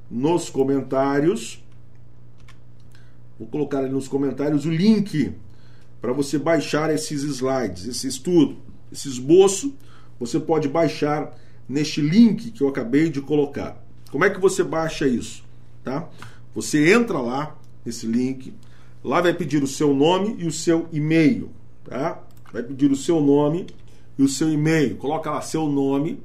S1: nos comentários. Vou colocar ali nos comentários o link para você baixar esses slides, esse estudo, esse esboço. Você pode baixar neste link que eu acabei de colocar. Como é que você baixa isso? Tá? Você entra lá nesse link, lá vai pedir o seu nome e o seu e-mail, tá? Vai pedir o seu nome e o seu e-mail. Coloca lá seu nome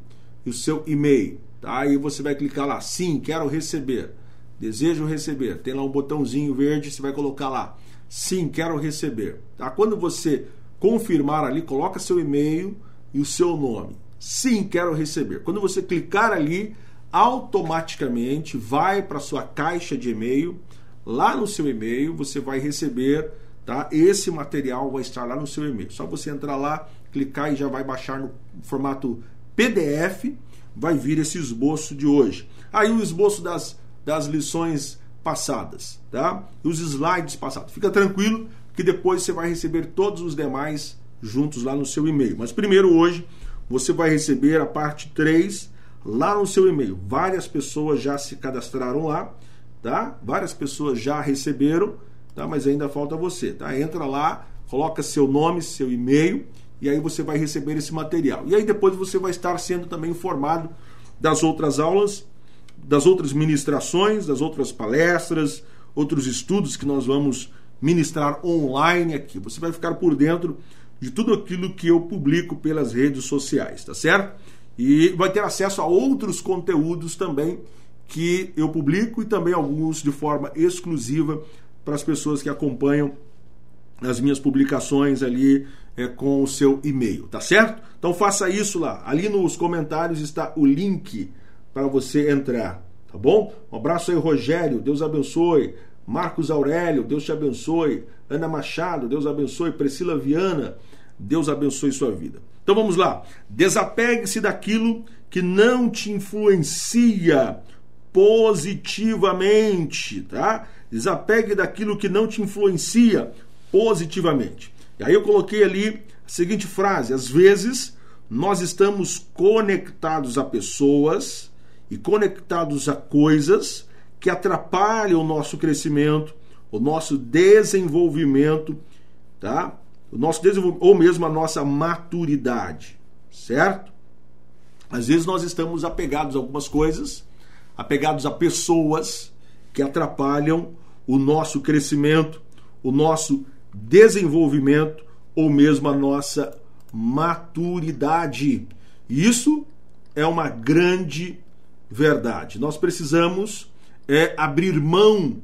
S1: e o seu e-mail, tá? Aí você vai clicar lá, sim, quero receber. Desejo receber. Tem lá um botãozinho verde, você vai colocar lá, sim, quero receber. Tá? Quando você confirmar ali, coloca seu e-mail e o seu nome. Sim, quero receber. Quando você clicar ali, automaticamente vai para sua caixa de e-mail. Lá no seu e-mail você vai receber, tá? Esse material vai estar lá no seu e-mail. Só você entrar lá, clicar e já vai baixar no formato PDF, vai vir esse esboço de hoje. Aí o esboço das, das lições passadas, tá? Os slides passados. Fica tranquilo que depois você vai receber todos os demais juntos lá no seu e-mail. Mas primeiro hoje você vai receber a parte 3 lá no seu e-mail. Várias pessoas já se cadastraram lá, tá? Várias pessoas já receberam, tá? Mas ainda falta você, tá? Entra lá, coloca seu nome, seu e-mail e aí você vai receber esse material. E aí depois você vai estar sendo também informado das outras aulas, das outras ministrações, das outras palestras, outros estudos que nós vamos ministrar online aqui. Você vai ficar por dentro de tudo aquilo que eu publico pelas redes sociais, tá certo? E vai ter acesso a outros conteúdos também que eu publico e também alguns de forma exclusiva para as pessoas que acompanham as minhas publicações ali é, com o seu e-mail, tá certo? Então faça isso lá. Ali nos comentários está o link para você entrar, tá bom? Um abraço aí, Rogério, Deus abençoe. Marcos Aurélio, Deus te abençoe. Ana Machado, Deus abençoe. Priscila Viana, Deus abençoe sua vida. Então vamos lá. Desapegue-se daquilo que não te influencia positivamente, tá? Desapegue daquilo que não te influencia positivamente. E aí eu coloquei ali a seguinte frase: às vezes nós estamos conectados a pessoas e conectados a coisas que atrapalham o nosso crescimento, o nosso desenvolvimento, tá? o nosso desenvolvimento, ou mesmo a nossa maturidade, certo? Às vezes nós estamos apegados a algumas coisas, apegados a pessoas que atrapalham o nosso crescimento, o nosso desenvolvimento ou mesmo a nossa maturidade. Isso é uma grande verdade. Nós precisamos é, abrir mão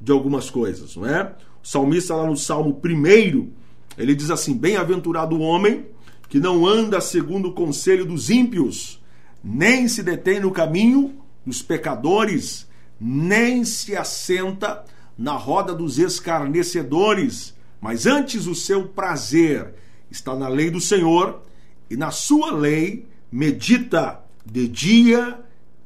S1: de algumas coisas, não é? O salmista lá no Salmo 1, ele diz assim: Bem-aventurado o homem que não anda segundo o conselho dos ímpios, nem se detém no caminho dos pecadores, nem se assenta na roda dos escarnecedores, mas antes o seu prazer está na lei do Senhor, e na sua lei medita de dia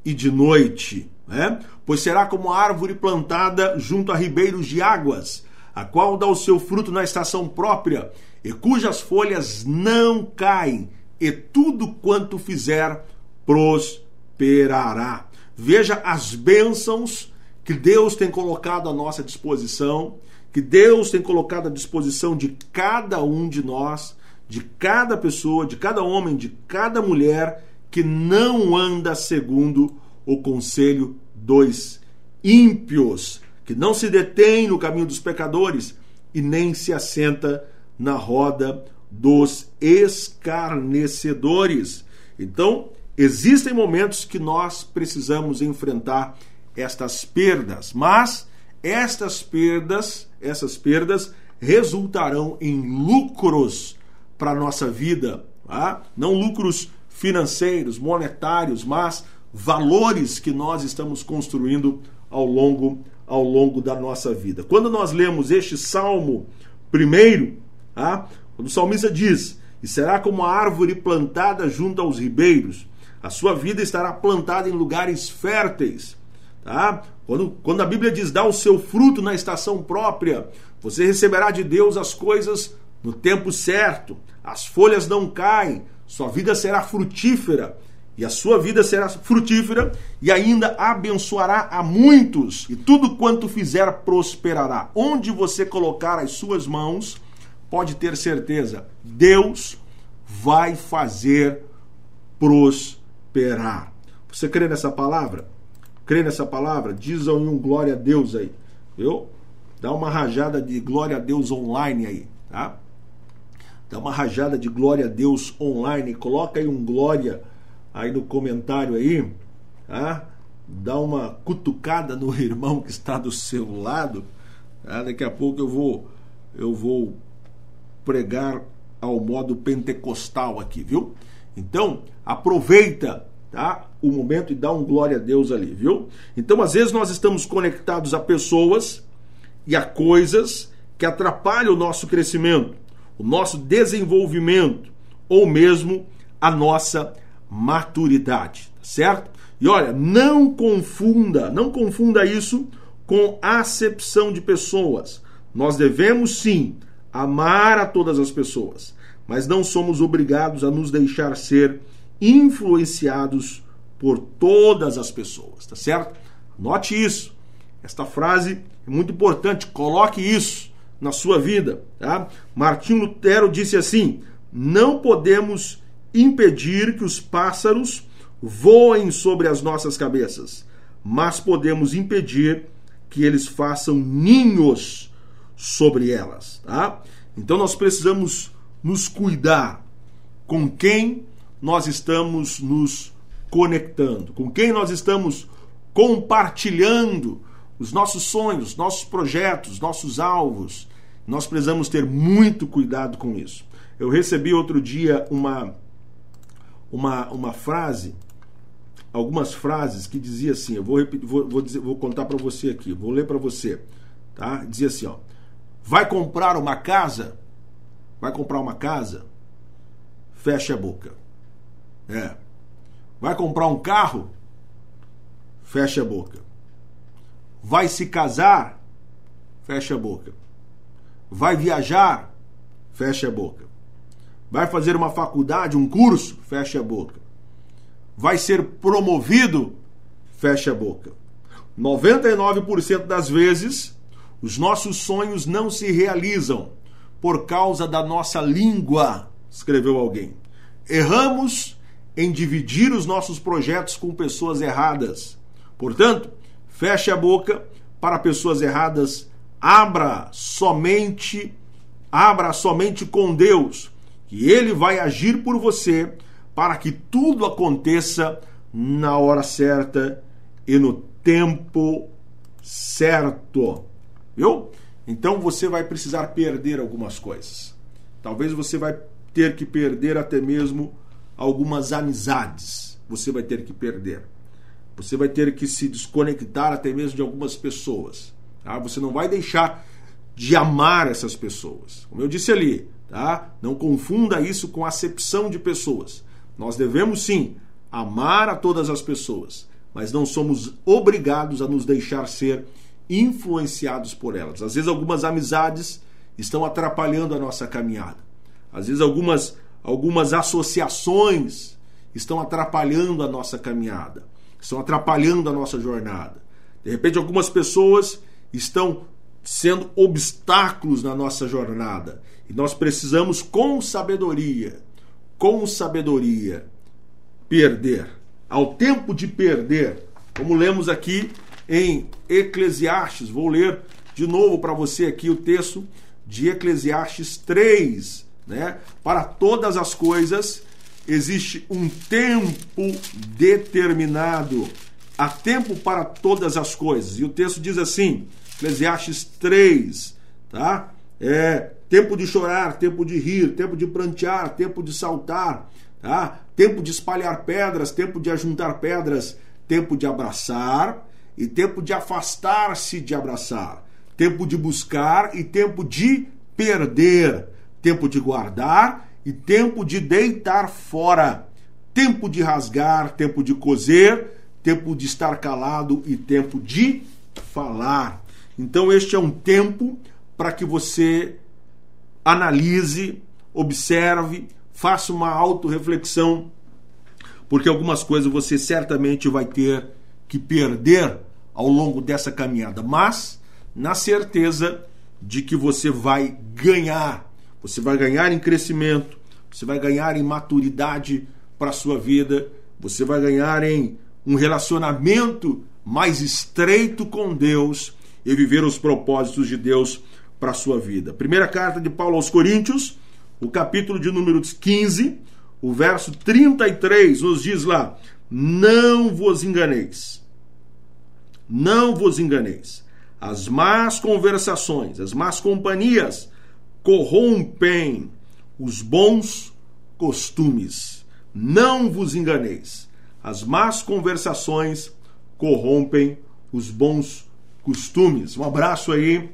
S1: e de noite. Né? Pois será como a árvore plantada junto a ribeiros de águas, a qual dá o seu fruto na estação própria, e cujas folhas não caem, e tudo quanto fizer prosperará. Veja as bênçãos que Deus tem colocado à nossa disposição, que Deus tem colocado à disposição de cada um de nós, de cada pessoa, de cada homem, de cada mulher que não anda segundo o conselho dos ímpios, que não se detém no caminho dos pecadores e nem se assenta na roda dos escarnecedores. Então, existem momentos que nós precisamos enfrentar estas perdas, mas estas perdas, essas perdas resultarão em lucros para a nossa vida, tá? não lucros financeiros, monetários, mas valores que nós estamos construindo ao longo ao longo da nossa vida. Quando nós lemos este salmo primeiro, tá? quando o salmista diz: "E será como a árvore plantada junto aos ribeiros, a sua vida estará plantada em lugares férteis." Tá? Quando, quando a Bíblia diz: "Dá o seu fruto na estação própria", você receberá de Deus as coisas no tempo certo. As folhas não caem, sua vida será frutífera e a sua vida será frutífera e ainda abençoará a muitos, e tudo quanto fizer prosperará. Onde você colocar as suas mãos, pode ter certeza, Deus vai fazer prosperar. Você crê nessa palavra? Crê nessa palavra? Diz um glória a Deus aí. Viu? Dá uma rajada de glória a Deus online aí, tá? Dá uma rajada de glória a Deus online, coloca aí um glória aí no comentário aí, tá? dá uma cutucada no irmão que está do seu lado. Tá? Daqui a pouco eu vou eu vou pregar ao modo pentecostal aqui, viu? Então, aproveita, tá? O momento e dá um glória a Deus ali, viu? Então, às vezes nós estamos conectados a pessoas e a coisas que atrapalham o nosso crescimento, o nosso desenvolvimento ou mesmo a nossa maturidade, tá certo? E olha, não confunda, não confunda isso com acepção de pessoas. Nós devemos sim amar a todas as pessoas, mas não somos obrigados a nos deixar ser influenciados por todas as pessoas, tá certo? Note isso. Esta frase é muito importante, coloque isso na sua vida, tá? Martinho Lutero disse assim: "Não podemos impedir que os pássaros voem sobre as nossas cabeças, mas podemos impedir que eles façam ninhos sobre elas, tá? Então nós precisamos nos cuidar com quem nós estamos nos conectando, com quem nós estamos compartilhando os nossos sonhos, nossos projetos, nossos alvos. Nós precisamos ter muito cuidado com isso. Eu recebi outro dia uma uma, uma frase, algumas frases que dizia assim, eu vou, repetir, vou, vou, dizer, vou contar para você aqui, vou ler para você, tá? Dizia assim, ó, vai comprar uma casa, vai comprar uma casa, fecha a boca. É. Vai comprar um carro, fecha a boca. Vai se casar, fecha a boca. Vai viajar, fecha a boca. Vai fazer uma faculdade, um curso? Fecha a boca. Vai ser promovido? Fecha a boca. 99% das vezes, os nossos sonhos não se realizam por causa da nossa língua, escreveu alguém. Erramos em dividir os nossos projetos com pessoas erradas. Portanto, feche a boca para pessoas erradas, abra somente abra somente com Deus, que Ele vai agir por você para que tudo aconteça na hora certa e no tempo certo. Viu? Então você vai precisar perder algumas coisas. Talvez você vai ter que perder até mesmo algumas amizades. Você vai ter que perder. Você vai ter que se desconectar até mesmo de algumas pessoas. Tá? Você não vai deixar de amar essas pessoas. Como eu disse ali, tá? Não confunda isso com acepção de pessoas. Nós devemos sim amar a todas as pessoas, mas não somos obrigados a nos deixar ser influenciados por elas. Às vezes algumas amizades estão atrapalhando a nossa caminhada. Às vezes algumas algumas associações estão atrapalhando a nossa caminhada, estão atrapalhando a nossa jornada. De repente algumas pessoas estão sendo obstáculos na nossa jornada, e nós precisamos com sabedoria, com sabedoria perder. Ao tempo de perder, como lemos aqui em Eclesiastes. Vou ler de novo para você aqui o texto de Eclesiastes 3. Né? Para todas as coisas existe um tempo determinado. Há tempo para todas as coisas. E o texto diz assim, Eclesiastes 3, tá? É tempo de chorar, tempo de rir, tempo de prantear, tempo de saltar, tá? Tempo de espalhar pedras, tempo de ajuntar pedras, tempo de abraçar, e tempo de afastar-se de abraçar, tempo de buscar e tempo de perder, tempo de guardar e tempo de deitar fora, tempo de rasgar, tempo de coser, tempo de estar calado e tempo de falar. Então, este é um tempo para que você analise, observe, faça uma autorreflexão, porque algumas coisas você certamente vai ter que perder ao longo dessa caminhada, mas na certeza de que você vai ganhar, você vai ganhar em crescimento, você vai ganhar em maturidade para a sua vida, você vai ganhar em um relacionamento mais estreito com Deus e viver os propósitos de Deus para a sua vida. Primeira carta de Paulo aos Coríntios, o capítulo de número 15, o verso 33 nos diz lá: Não vos enganeis. Não vos enganeis. As más conversações, as más companhias corrompem os bons costumes. Não vos enganeis. As más conversações corrompem os bons costumes. Um abraço aí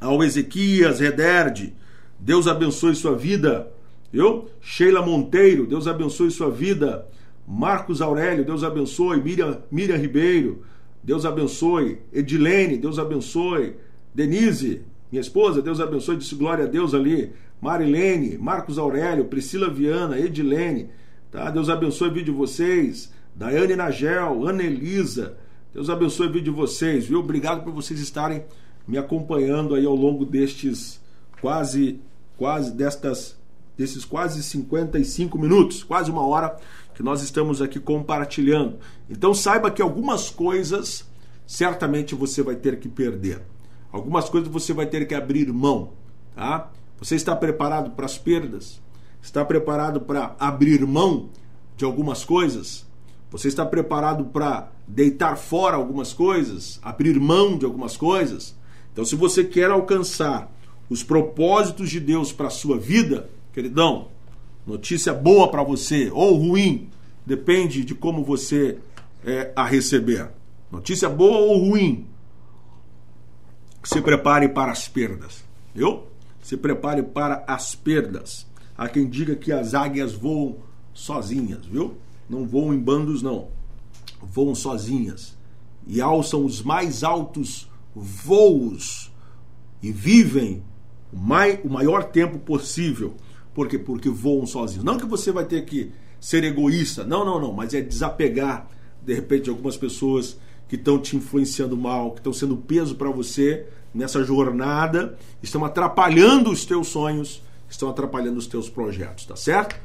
S1: ao Ezequias Rederde. Deus abençoe sua vida. Eu, Sheila Monteiro, Deus abençoe sua vida. Marcos Aurélio, Deus abençoe. Miriam, Miriam Ribeiro, Deus abençoe. Edilene, Deus abençoe. Denise, minha esposa, Deus abençoe. Disse glória a Deus ali. Marilene, Marcos Aurélio, Priscila Viana, Edilene. Tá? Deus abençoe o vídeo de vocês. Daiane Nagel, Ana Elisa. Deus abençoe o vídeo de vocês, viu? Obrigado por vocês estarem me acompanhando aí ao longo destes quase, quase destas, desses quase 55 minutos, quase uma hora que nós estamos aqui compartilhando. Então saiba que algumas coisas certamente você vai ter que perder. Algumas coisas você vai ter que abrir mão, tá? Você está preparado para as perdas? Está preparado para abrir mão de algumas coisas? Você está preparado para deitar fora algumas coisas, abrir mão de algumas coisas? Então, se você quer alcançar os propósitos de Deus para a sua vida, queridão, Notícia boa para você ou ruim, depende de como você é, a receber. Notícia boa ou ruim, se prepare para as perdas, viu? Se prepare para as perdas. Há quem diga que as águias voam sozinhas, viu? Não voam em bandos, não. Voam sozinhas e alçam os mais altos voos e vivem o, mai, o maior tempo possível por quê? Porque voam sozinhos. Não que você vai ter que ser egoísta, não, não, não, mas é desapegar, de repente, algumas pessoas que estão te influenciando mal, que estão sendo peso para você nessa jornada, estão atrapalhando os teus sonhos, estão atrapalhando os teus projetos, tá certo?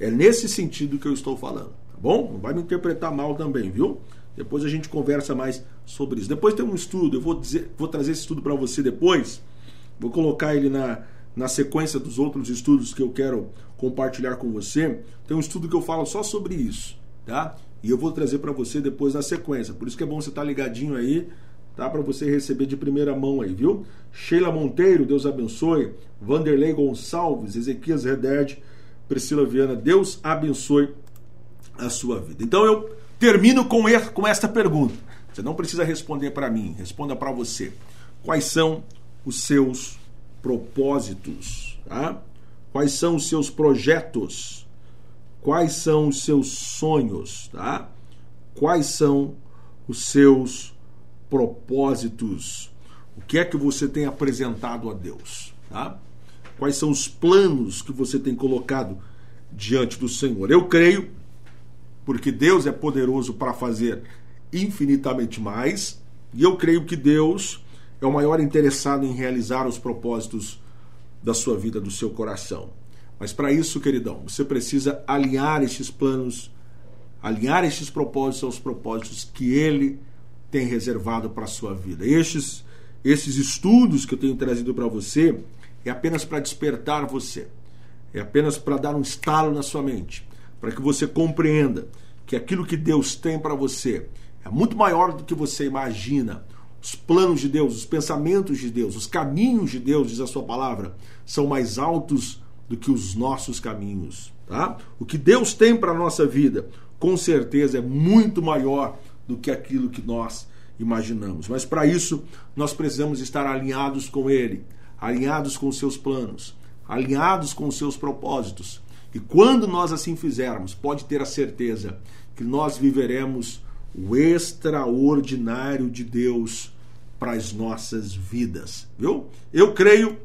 S1: É nesse sentido que eu estou falando, tá bom? Não vai me interpretar mal também, viu? Depois a gente conversa mais sobre isso. Depois tem um estudo, eu vou dizer, vou trazer esse estudo para você depois. Vou colocar ele na na sequência dos outros estudos que eu quero compartilhar com você, tem um estudo que eu falo só sobre isso, tá? E eu vou trazer para você depois na sequência. Por isso que é bom você estar tá ligadinho aí, tá? Para você receber de primeira mão aí, viu? Sheila Monteiro, Deus abençoe. Vanderlei Gonçalves, Ezequias Rederd, Priscila Viana, Deus abençoe a sua vida. Então eu termino com, com esta pergunta. Você não precisa responder para mim, responda para você. Quais são os seus propósitos? Tá? Quais são os seus projetos? Quais são os seus sonhos? Tá? Quais são os seus propósitos? O que é que você tem apresentado a Deus? Tá? Quais são os planos que você tem colocado diante do Senhor? Eu creio, porque Deus é poderoso para fazer infinitamente mais, e eu creio que Deus é o maior interessado em realizar os propósitos da sua vida, do seu coração. Mas para isso, queridão, você precisa alinhar estes planos, alinhar estes propósitos aos propósitos que ele tem reservado para a sua vida. Estes, esses estudos que eu tenho trazido para você é apenas para despertar você, é apenas para dar um estalo na sua mente, para que você compreenda que aquilo que Deus tem para você é muito maior do que você imagina os planos de Deus, os pensamentos de Deus, os caminhos de Deus, diz a sua palavra, são mais altos do que os nossos caminhos, tá? O que Deus tem para nossa vida, com certeza é muito maior do que aquilo que nós imaginamos. Mas para isso, nós precisamos estar alinhados com ele, alinhados com seus planos, alinhados com seus propósitos. E quando nós assim fizermos, pode ter a certeza que nós viveremos o extraordinário de Deus para as nossas vidas, viu? Eu creio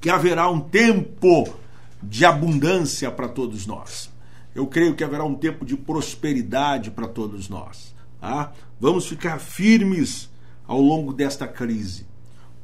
S1: que haverá um tempo de abundância para todos nós. Eu creio que haverá um tempo de prosperidade para todos nós. Tá? Vamos ficar firmes ao longo desta crise.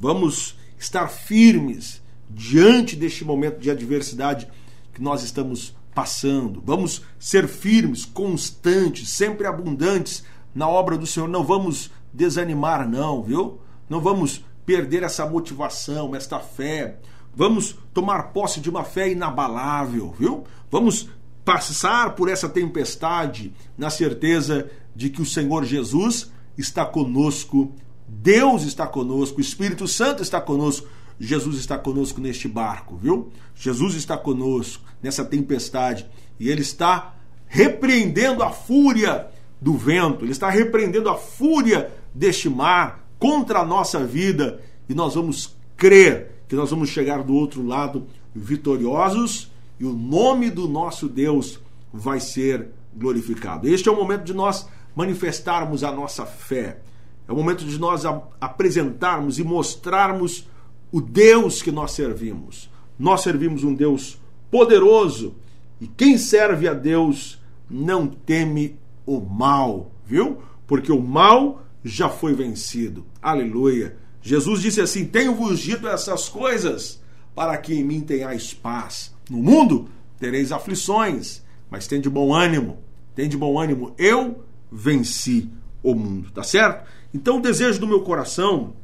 S1: Vamos estar firmes diante deste momento de adversidade que nós estamos passando. Vamos ser firmes, constantes, sempre abundantes na obra do Senhor. Não vamos desanimar, não, viu? Não vamos perder essa motivação, esta fé. Vamos tomar posse de uma fé inabalável, viu? Vamos passar por essa tempestade na certeza de que o Senhor Jesus está conosco, Deus está conosco, o Espírito Santo está conosco Jesus está conosco neste barco, viu? Jesus está conosco nessa tempestade e ele está repreendendo a fúria do vento, ele está repreendendo a fúria deste mar contra a nossa vida e nós vamos crer que nós vamos chegar do outro lado vitoriosos e o nome do nosso Deus vai ser glorificado. Este é o momento de nós manifestarmos a nossa fé. É o momento de nós apresentarmos e mostrarmos o Deus que nós servimos. Nós servimos um Deus poderoso e quem serve a Deus não teme o mal, viu? Porque o mal já foi vencido. Aleluia. Jesus disse assim: Tenho-vos dito essas coisas para que em mim tenhais paz. No mundo tereis aflições, mas tem de bom ânimo. Tem de bom ânimo. Eu venci o mundo, tá certo? Então o desejo do meu coração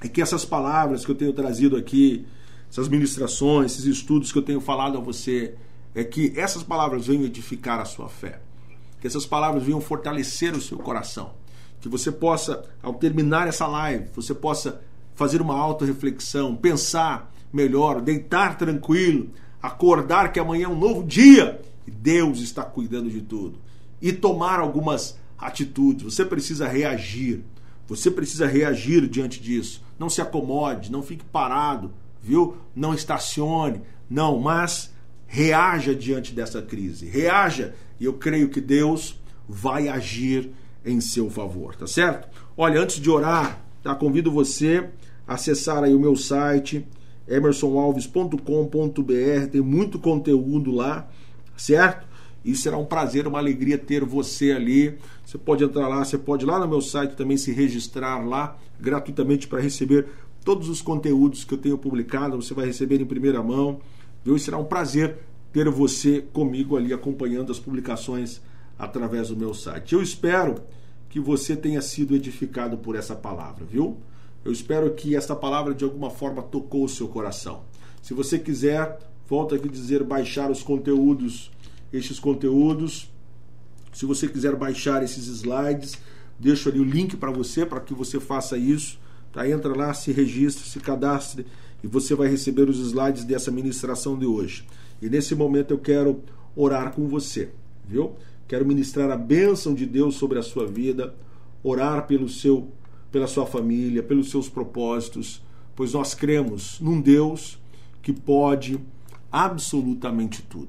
S1: é que essas palavras que eu tenho trazido aqui, essas ministrações, esses estudos que eu tenho falado a você, é que essas palavras venham edificar a sua fé, que essas palavras venham fortalecer o seu coração, que você possa, ao terminar essa live, você possa fazer uma auto-reflexão, pensar melhor, deitar tranquilo, acordar que amanhã é um novo dia e Deus está cuidando de tudo e tomar algumas atitudes. Você precisa reagir. Você precisa reagir diante disso. Não se acomode, não fique parado, viu? Não estacione, não, mas reaja diante dessa crise. Reaja e eu creio que Deus vai agir em seu favor, tá certo? Olha, antes de orar, tá? Convido você a acessar aí o meu site emersonalves.com.br, tem muito conteúdo lá, certo? E será um prazer, uma alegria ter você ali. Você pode entrar lá, você pode ir lá no meu site também se registrar lá gratuitamente para receber todos os conteúdos que eu tenho publicado. Você vai receber em primeira mão. Viu? E será um prazer ter você comigo ali acompanhando as publicações através do meu site. Eu espero que você tenha sido edificado por essa palavra, viu? Eu espero que essa palavra de alguma forma tocou o seu coração. Se você quiser, volta aqui dizer baixar os conteúdos, estes conteúdos. Se você quiser baixar esses slides, deixo ali o link para você, para que você faça isso. Tá? Entra lá, se registre, se cadastre e você vai receber os slides dessa ministração de hoje. E nesse momento eu quero orar com você, viu? Quero ministrar a bênção de Deus sobre a sua vida, orar pelo seu, pela sua família, pelos seus propósitos, pois nós cremos num Deus que pode absolutamente tudo.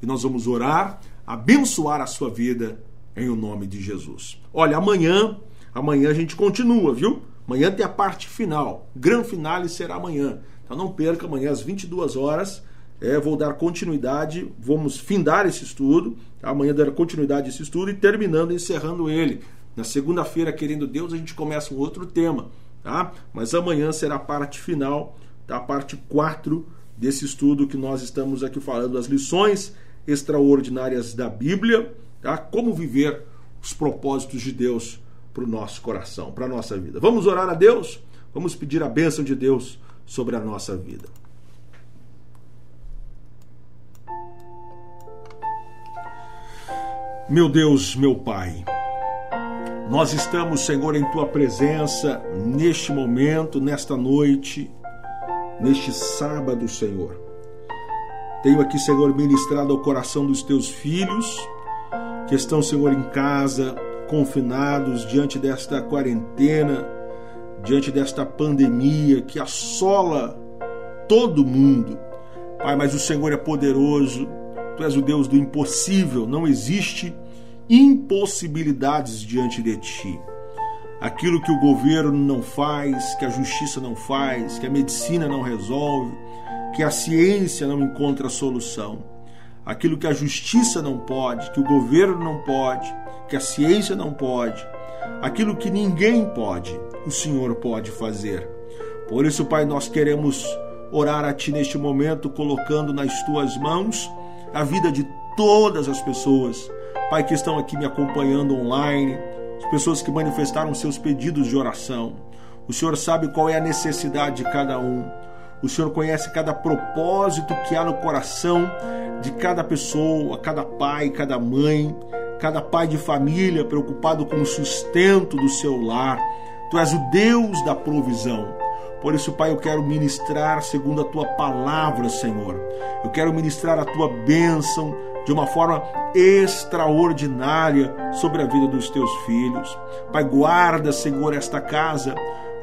S1: E nós vamos orar, abençoar a sua vida em o nome de Jesus. Olha, amanhã, amanhã a gente continua, viu? Amanhã tem a parte final. Gran finale será amanhã. Então não perca amanhã às 22 horas. É, vou dar continuidade, vamos findar esse estudo. Tá? Amanhã dar continuidade a esse estudo e terminando, encerrando ele. Na segunda-feira, querendo Deus, a gente começa um outro tema. Tá? Mas amanhã será a parte final, tá? a parte 4 desse estudo que nós estamos aqui falando, as lições extraordinárias da Bíblia, tá? como viver os propósitos de Deus para o nosso coração, para a nossa vida. Vamos orar a Deus? Vamos pedir a bênção de Deus sobre a nossa vida. Meu Deus, meu Pai, nós estamos, Senhor, em tua presença neste momento, nesta noite, neste sábado, Senhor. Tenho aqui, Senhor, ministrado ao coração dos teus filhos que estão, Senhor, em casa, confinados diante desta quarentena, diante desta pandemia que assola todo mundo. Pai, mas o Senhor é poderoso, Tu és o Deus do impossível, não existe impossibilidades diante de Ti. Aquilo que o governo não faz, que a justiça não faz, que a medicina não resolve, que a ciência não encontra solução. Aquilo que a justiça não pode, que o governo não pode, que a ciência não pode, aquilo que ninguém pode, o Senhor pode fazer. Por isso, Pai, nós queremos orar a Ti neste momento, colocando nas Tuas mãos a vida de todas as pessoas, Pai, que estão aqui me acompanhando online, as pessoas que manifestaram seus pedidos de oração. O Senhor sabe qual é a necessidade de cada um. O Senhor conhece cada propósito que há no coração de cada pessoa, cada pai, cada mãe, cada pai de família preocupado com o sustento do seu lar. Tu és o Deus da provisão. Por isso, Pai, eu quero ministrar segundo a tua palavra, Senhor. Eu quero ministrar a tua bênção de uma forma extraordinária sobre a vida dos teus filhos. Pai, guarda, Senhor, esta casa,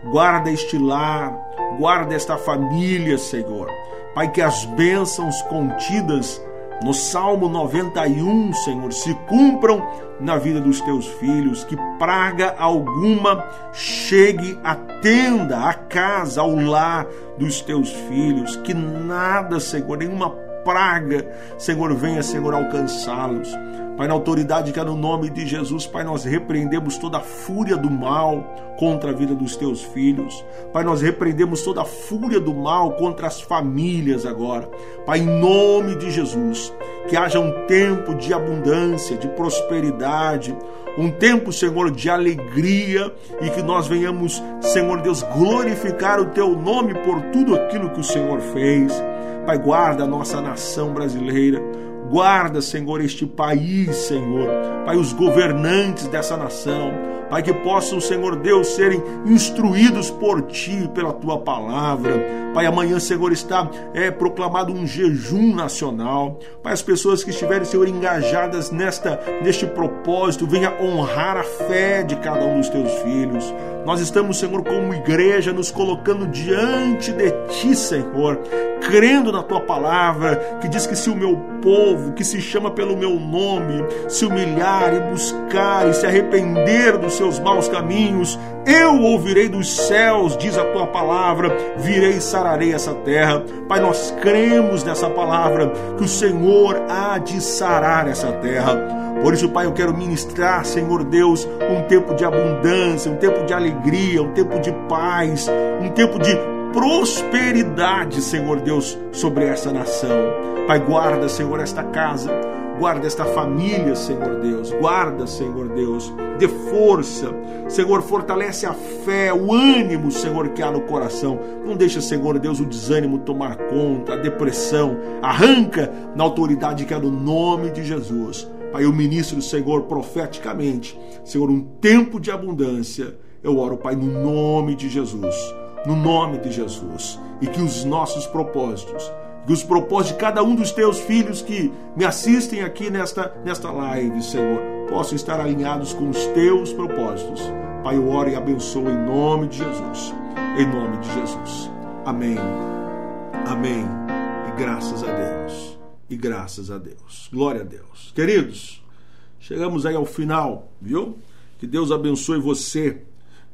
S1: guarda este lar, guarda esta família, Senhor. Pai, que as bênçãos contidas no Salmo 91, Senhor, se cumpram na vida dos teus filhos, que praga alguma chegue à tenda, à casa, ao lar dos teus filhos, que nada, Senhor, nenhuma praga, Senhor, venha, Senhor, alcançá-los. Pai, na autoridade que é no nome de Jesus, Pai, nós repreendemos toda a fúria do mal contra a vida dos teus filhos. Pai, nós repreendemos toda a fúria do mal contra as famílias agora. Pai, em nome de Jesus, que haja um tempo de abundância, de prosperidade, um tempo, Senhor, de alegria e que nós venhamos, Senhor Deus, glorificar o teu nome por tudo aquilo que o Senhor fez. Pai, guarda a nossa nação brasileira. Guarda, Senhor, este país, Senhor. Pai, os governantes dessa nação. Pai, que possam, Senhor Deus, serem instruídos por Ti, pela Tua palavra. Pai, amanhã, Senhor, está é, proclamado um jejum nacional. Pai, as pessoas que estiverem, Senhor, engajadas nesta, neste propósito, venha honrar a fé de cada um dos Teus filhos. Nós estamos, Senhor, como igreja, nos colocando diante de Ti, Senhor, crendo na Tua palavra, que diz que se o meu povo, que se chama pelo meu nome, se humilhar e buscar e se arrepender dos seus maus caminhos, eu ouvirei dos céus, diz a tua palavra, virei e sararei essa terra. Pai, nós cremos nessa palavra, que o Senhor há de sarar essa terra. Por isso, Pai, eu quero ministrar, Senhor Deus, um tempo de abundância, um tempo de alegria, um tempo de paz, um tempo de prosperidade, Senhor Deus, sobre essa nação. Pai, guarda, Senhor, esta casa Guarda esta família, Senhor Deus. Guarda, Senhor Deus. Dê força. Senhor, fortalece a fé, o ânimo, Senhor, que há no coração. Não deixa, Senhor Deus, o desânimo tomar conta, a depressão. Arranca na autoridade que é no nome de Jesus. Pai, eu ministro, Senhor, profeticamente. Senhor, um tempo de abundância. Eu oro, Pai, no nome de Jesus. No nome de Jesus. E que os nossos propósitos que os propósitos de cada um dos teus filhos que me assistem aqui nesta, nesta live, Senhor, possam estar alinhados com os teus propósitos. Pai, eu oro e abençoo em nome de Jesus. Em nome de Jesus. Amém. Amém. E graças a Deus. E graças a Deus. Glória a Deus. Queridos, chegamos aí ao final, viu? Que Deus abençoe você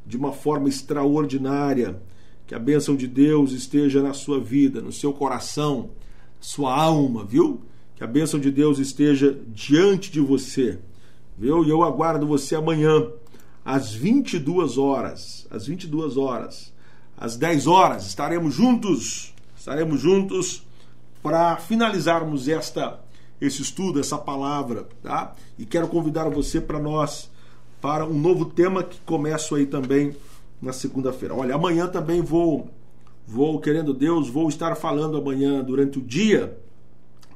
S1: de uma forma extraordinária que a bênção de Deus esteja na sua vida, no seu coração, sua alma, viu? Que a bênção de Deus esteja diante de você, viu? E eu aguardo você amanhã, às 22 horas. Às 22 horas. Às 10 horas estaremos juntos. Estaremos juntos para finalizarmos esta esse estudo, essa palavra, tá? E quero convidar você para nós para um novo tema que começo aí também na segunda-feira. Olha, amanhã também vou, vou, querendo Deus, vou estar falando amanhã, durante o dia,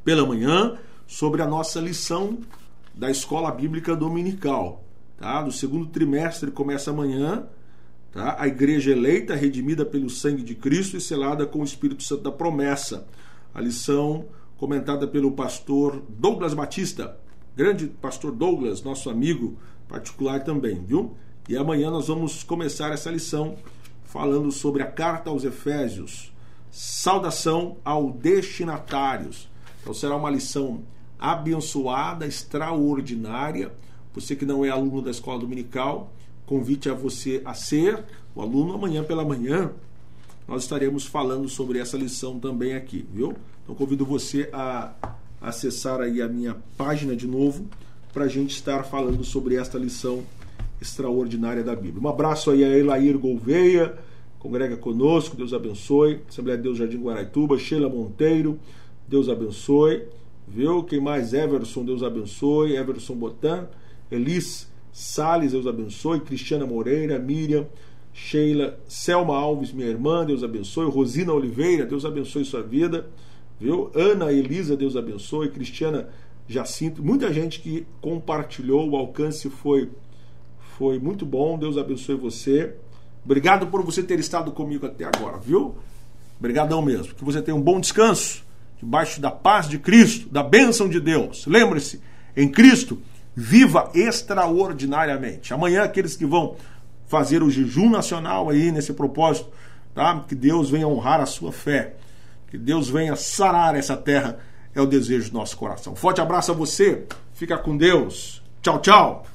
S1: pela manhã, sobre a nossa lição da Escola Bíblica Dominical. Tá? Do segundo trimestre começa amanhã. Tá? A igreja eleita, redimida pelo sangue de Cristo e selada com o Espírito Santo da promessa. A lição comentada pelo pastor Douglas Batista, grande pastor Douglas, nosso amigo particular também, viu? E amanhã nós vamos começar essa lição falando sobre a carta aos Efésios. Saudação ao destinatários. Então será uma lição abençoada, extraordinária. Você que não é aluno da escola dominical, convite a você a ser o aluno amanhã pela manhã. Nós estaremos falando sobre essa lição também aqui, viu? Então convido você a acessar aí a minha página de novo para a gente estar falando sobre esta lição extraordinária da Bíblia. Um abraço aí a Elair Gouveia, congrega conosco, Deus abençoe. Assembleia de Deus Jardim Guaraituba, Sheila Monteiro, Deus abençoe. Viu? Quem mais? Everson, Deus abençoe. Everson Botan, Elis Sales, Deus abençoe. Cristiana Moreira, Miriam, Sheila, Selma Alves, minha irmã, Deus abençoe. Rosina Oliveira, Deus abençoe sua vida. Viu? Ana Elisa, Deus abençoe. Cristiana Jacinto, muita gente que compartilhou, o alcance foi foi muito bom. Deus abençoe você. Obrigado por você ter estado comigo até agora, viu? Obrigadão mesmo. Que você tenha um bom descanso debaixo da paz de Cristo, da bênção de Deus. Lembre-se, em Cristo, viva extraordinariamente. Amanhã, aqueles que vão fazer o jejum nacional aí nesse propósito, tá? Que Deus venha honrar a sua fé. Que Deus venha sarar essa terra. É o desejo do nosso coração. Forte abraço a você. Fica com Deus. Tchau, tchau.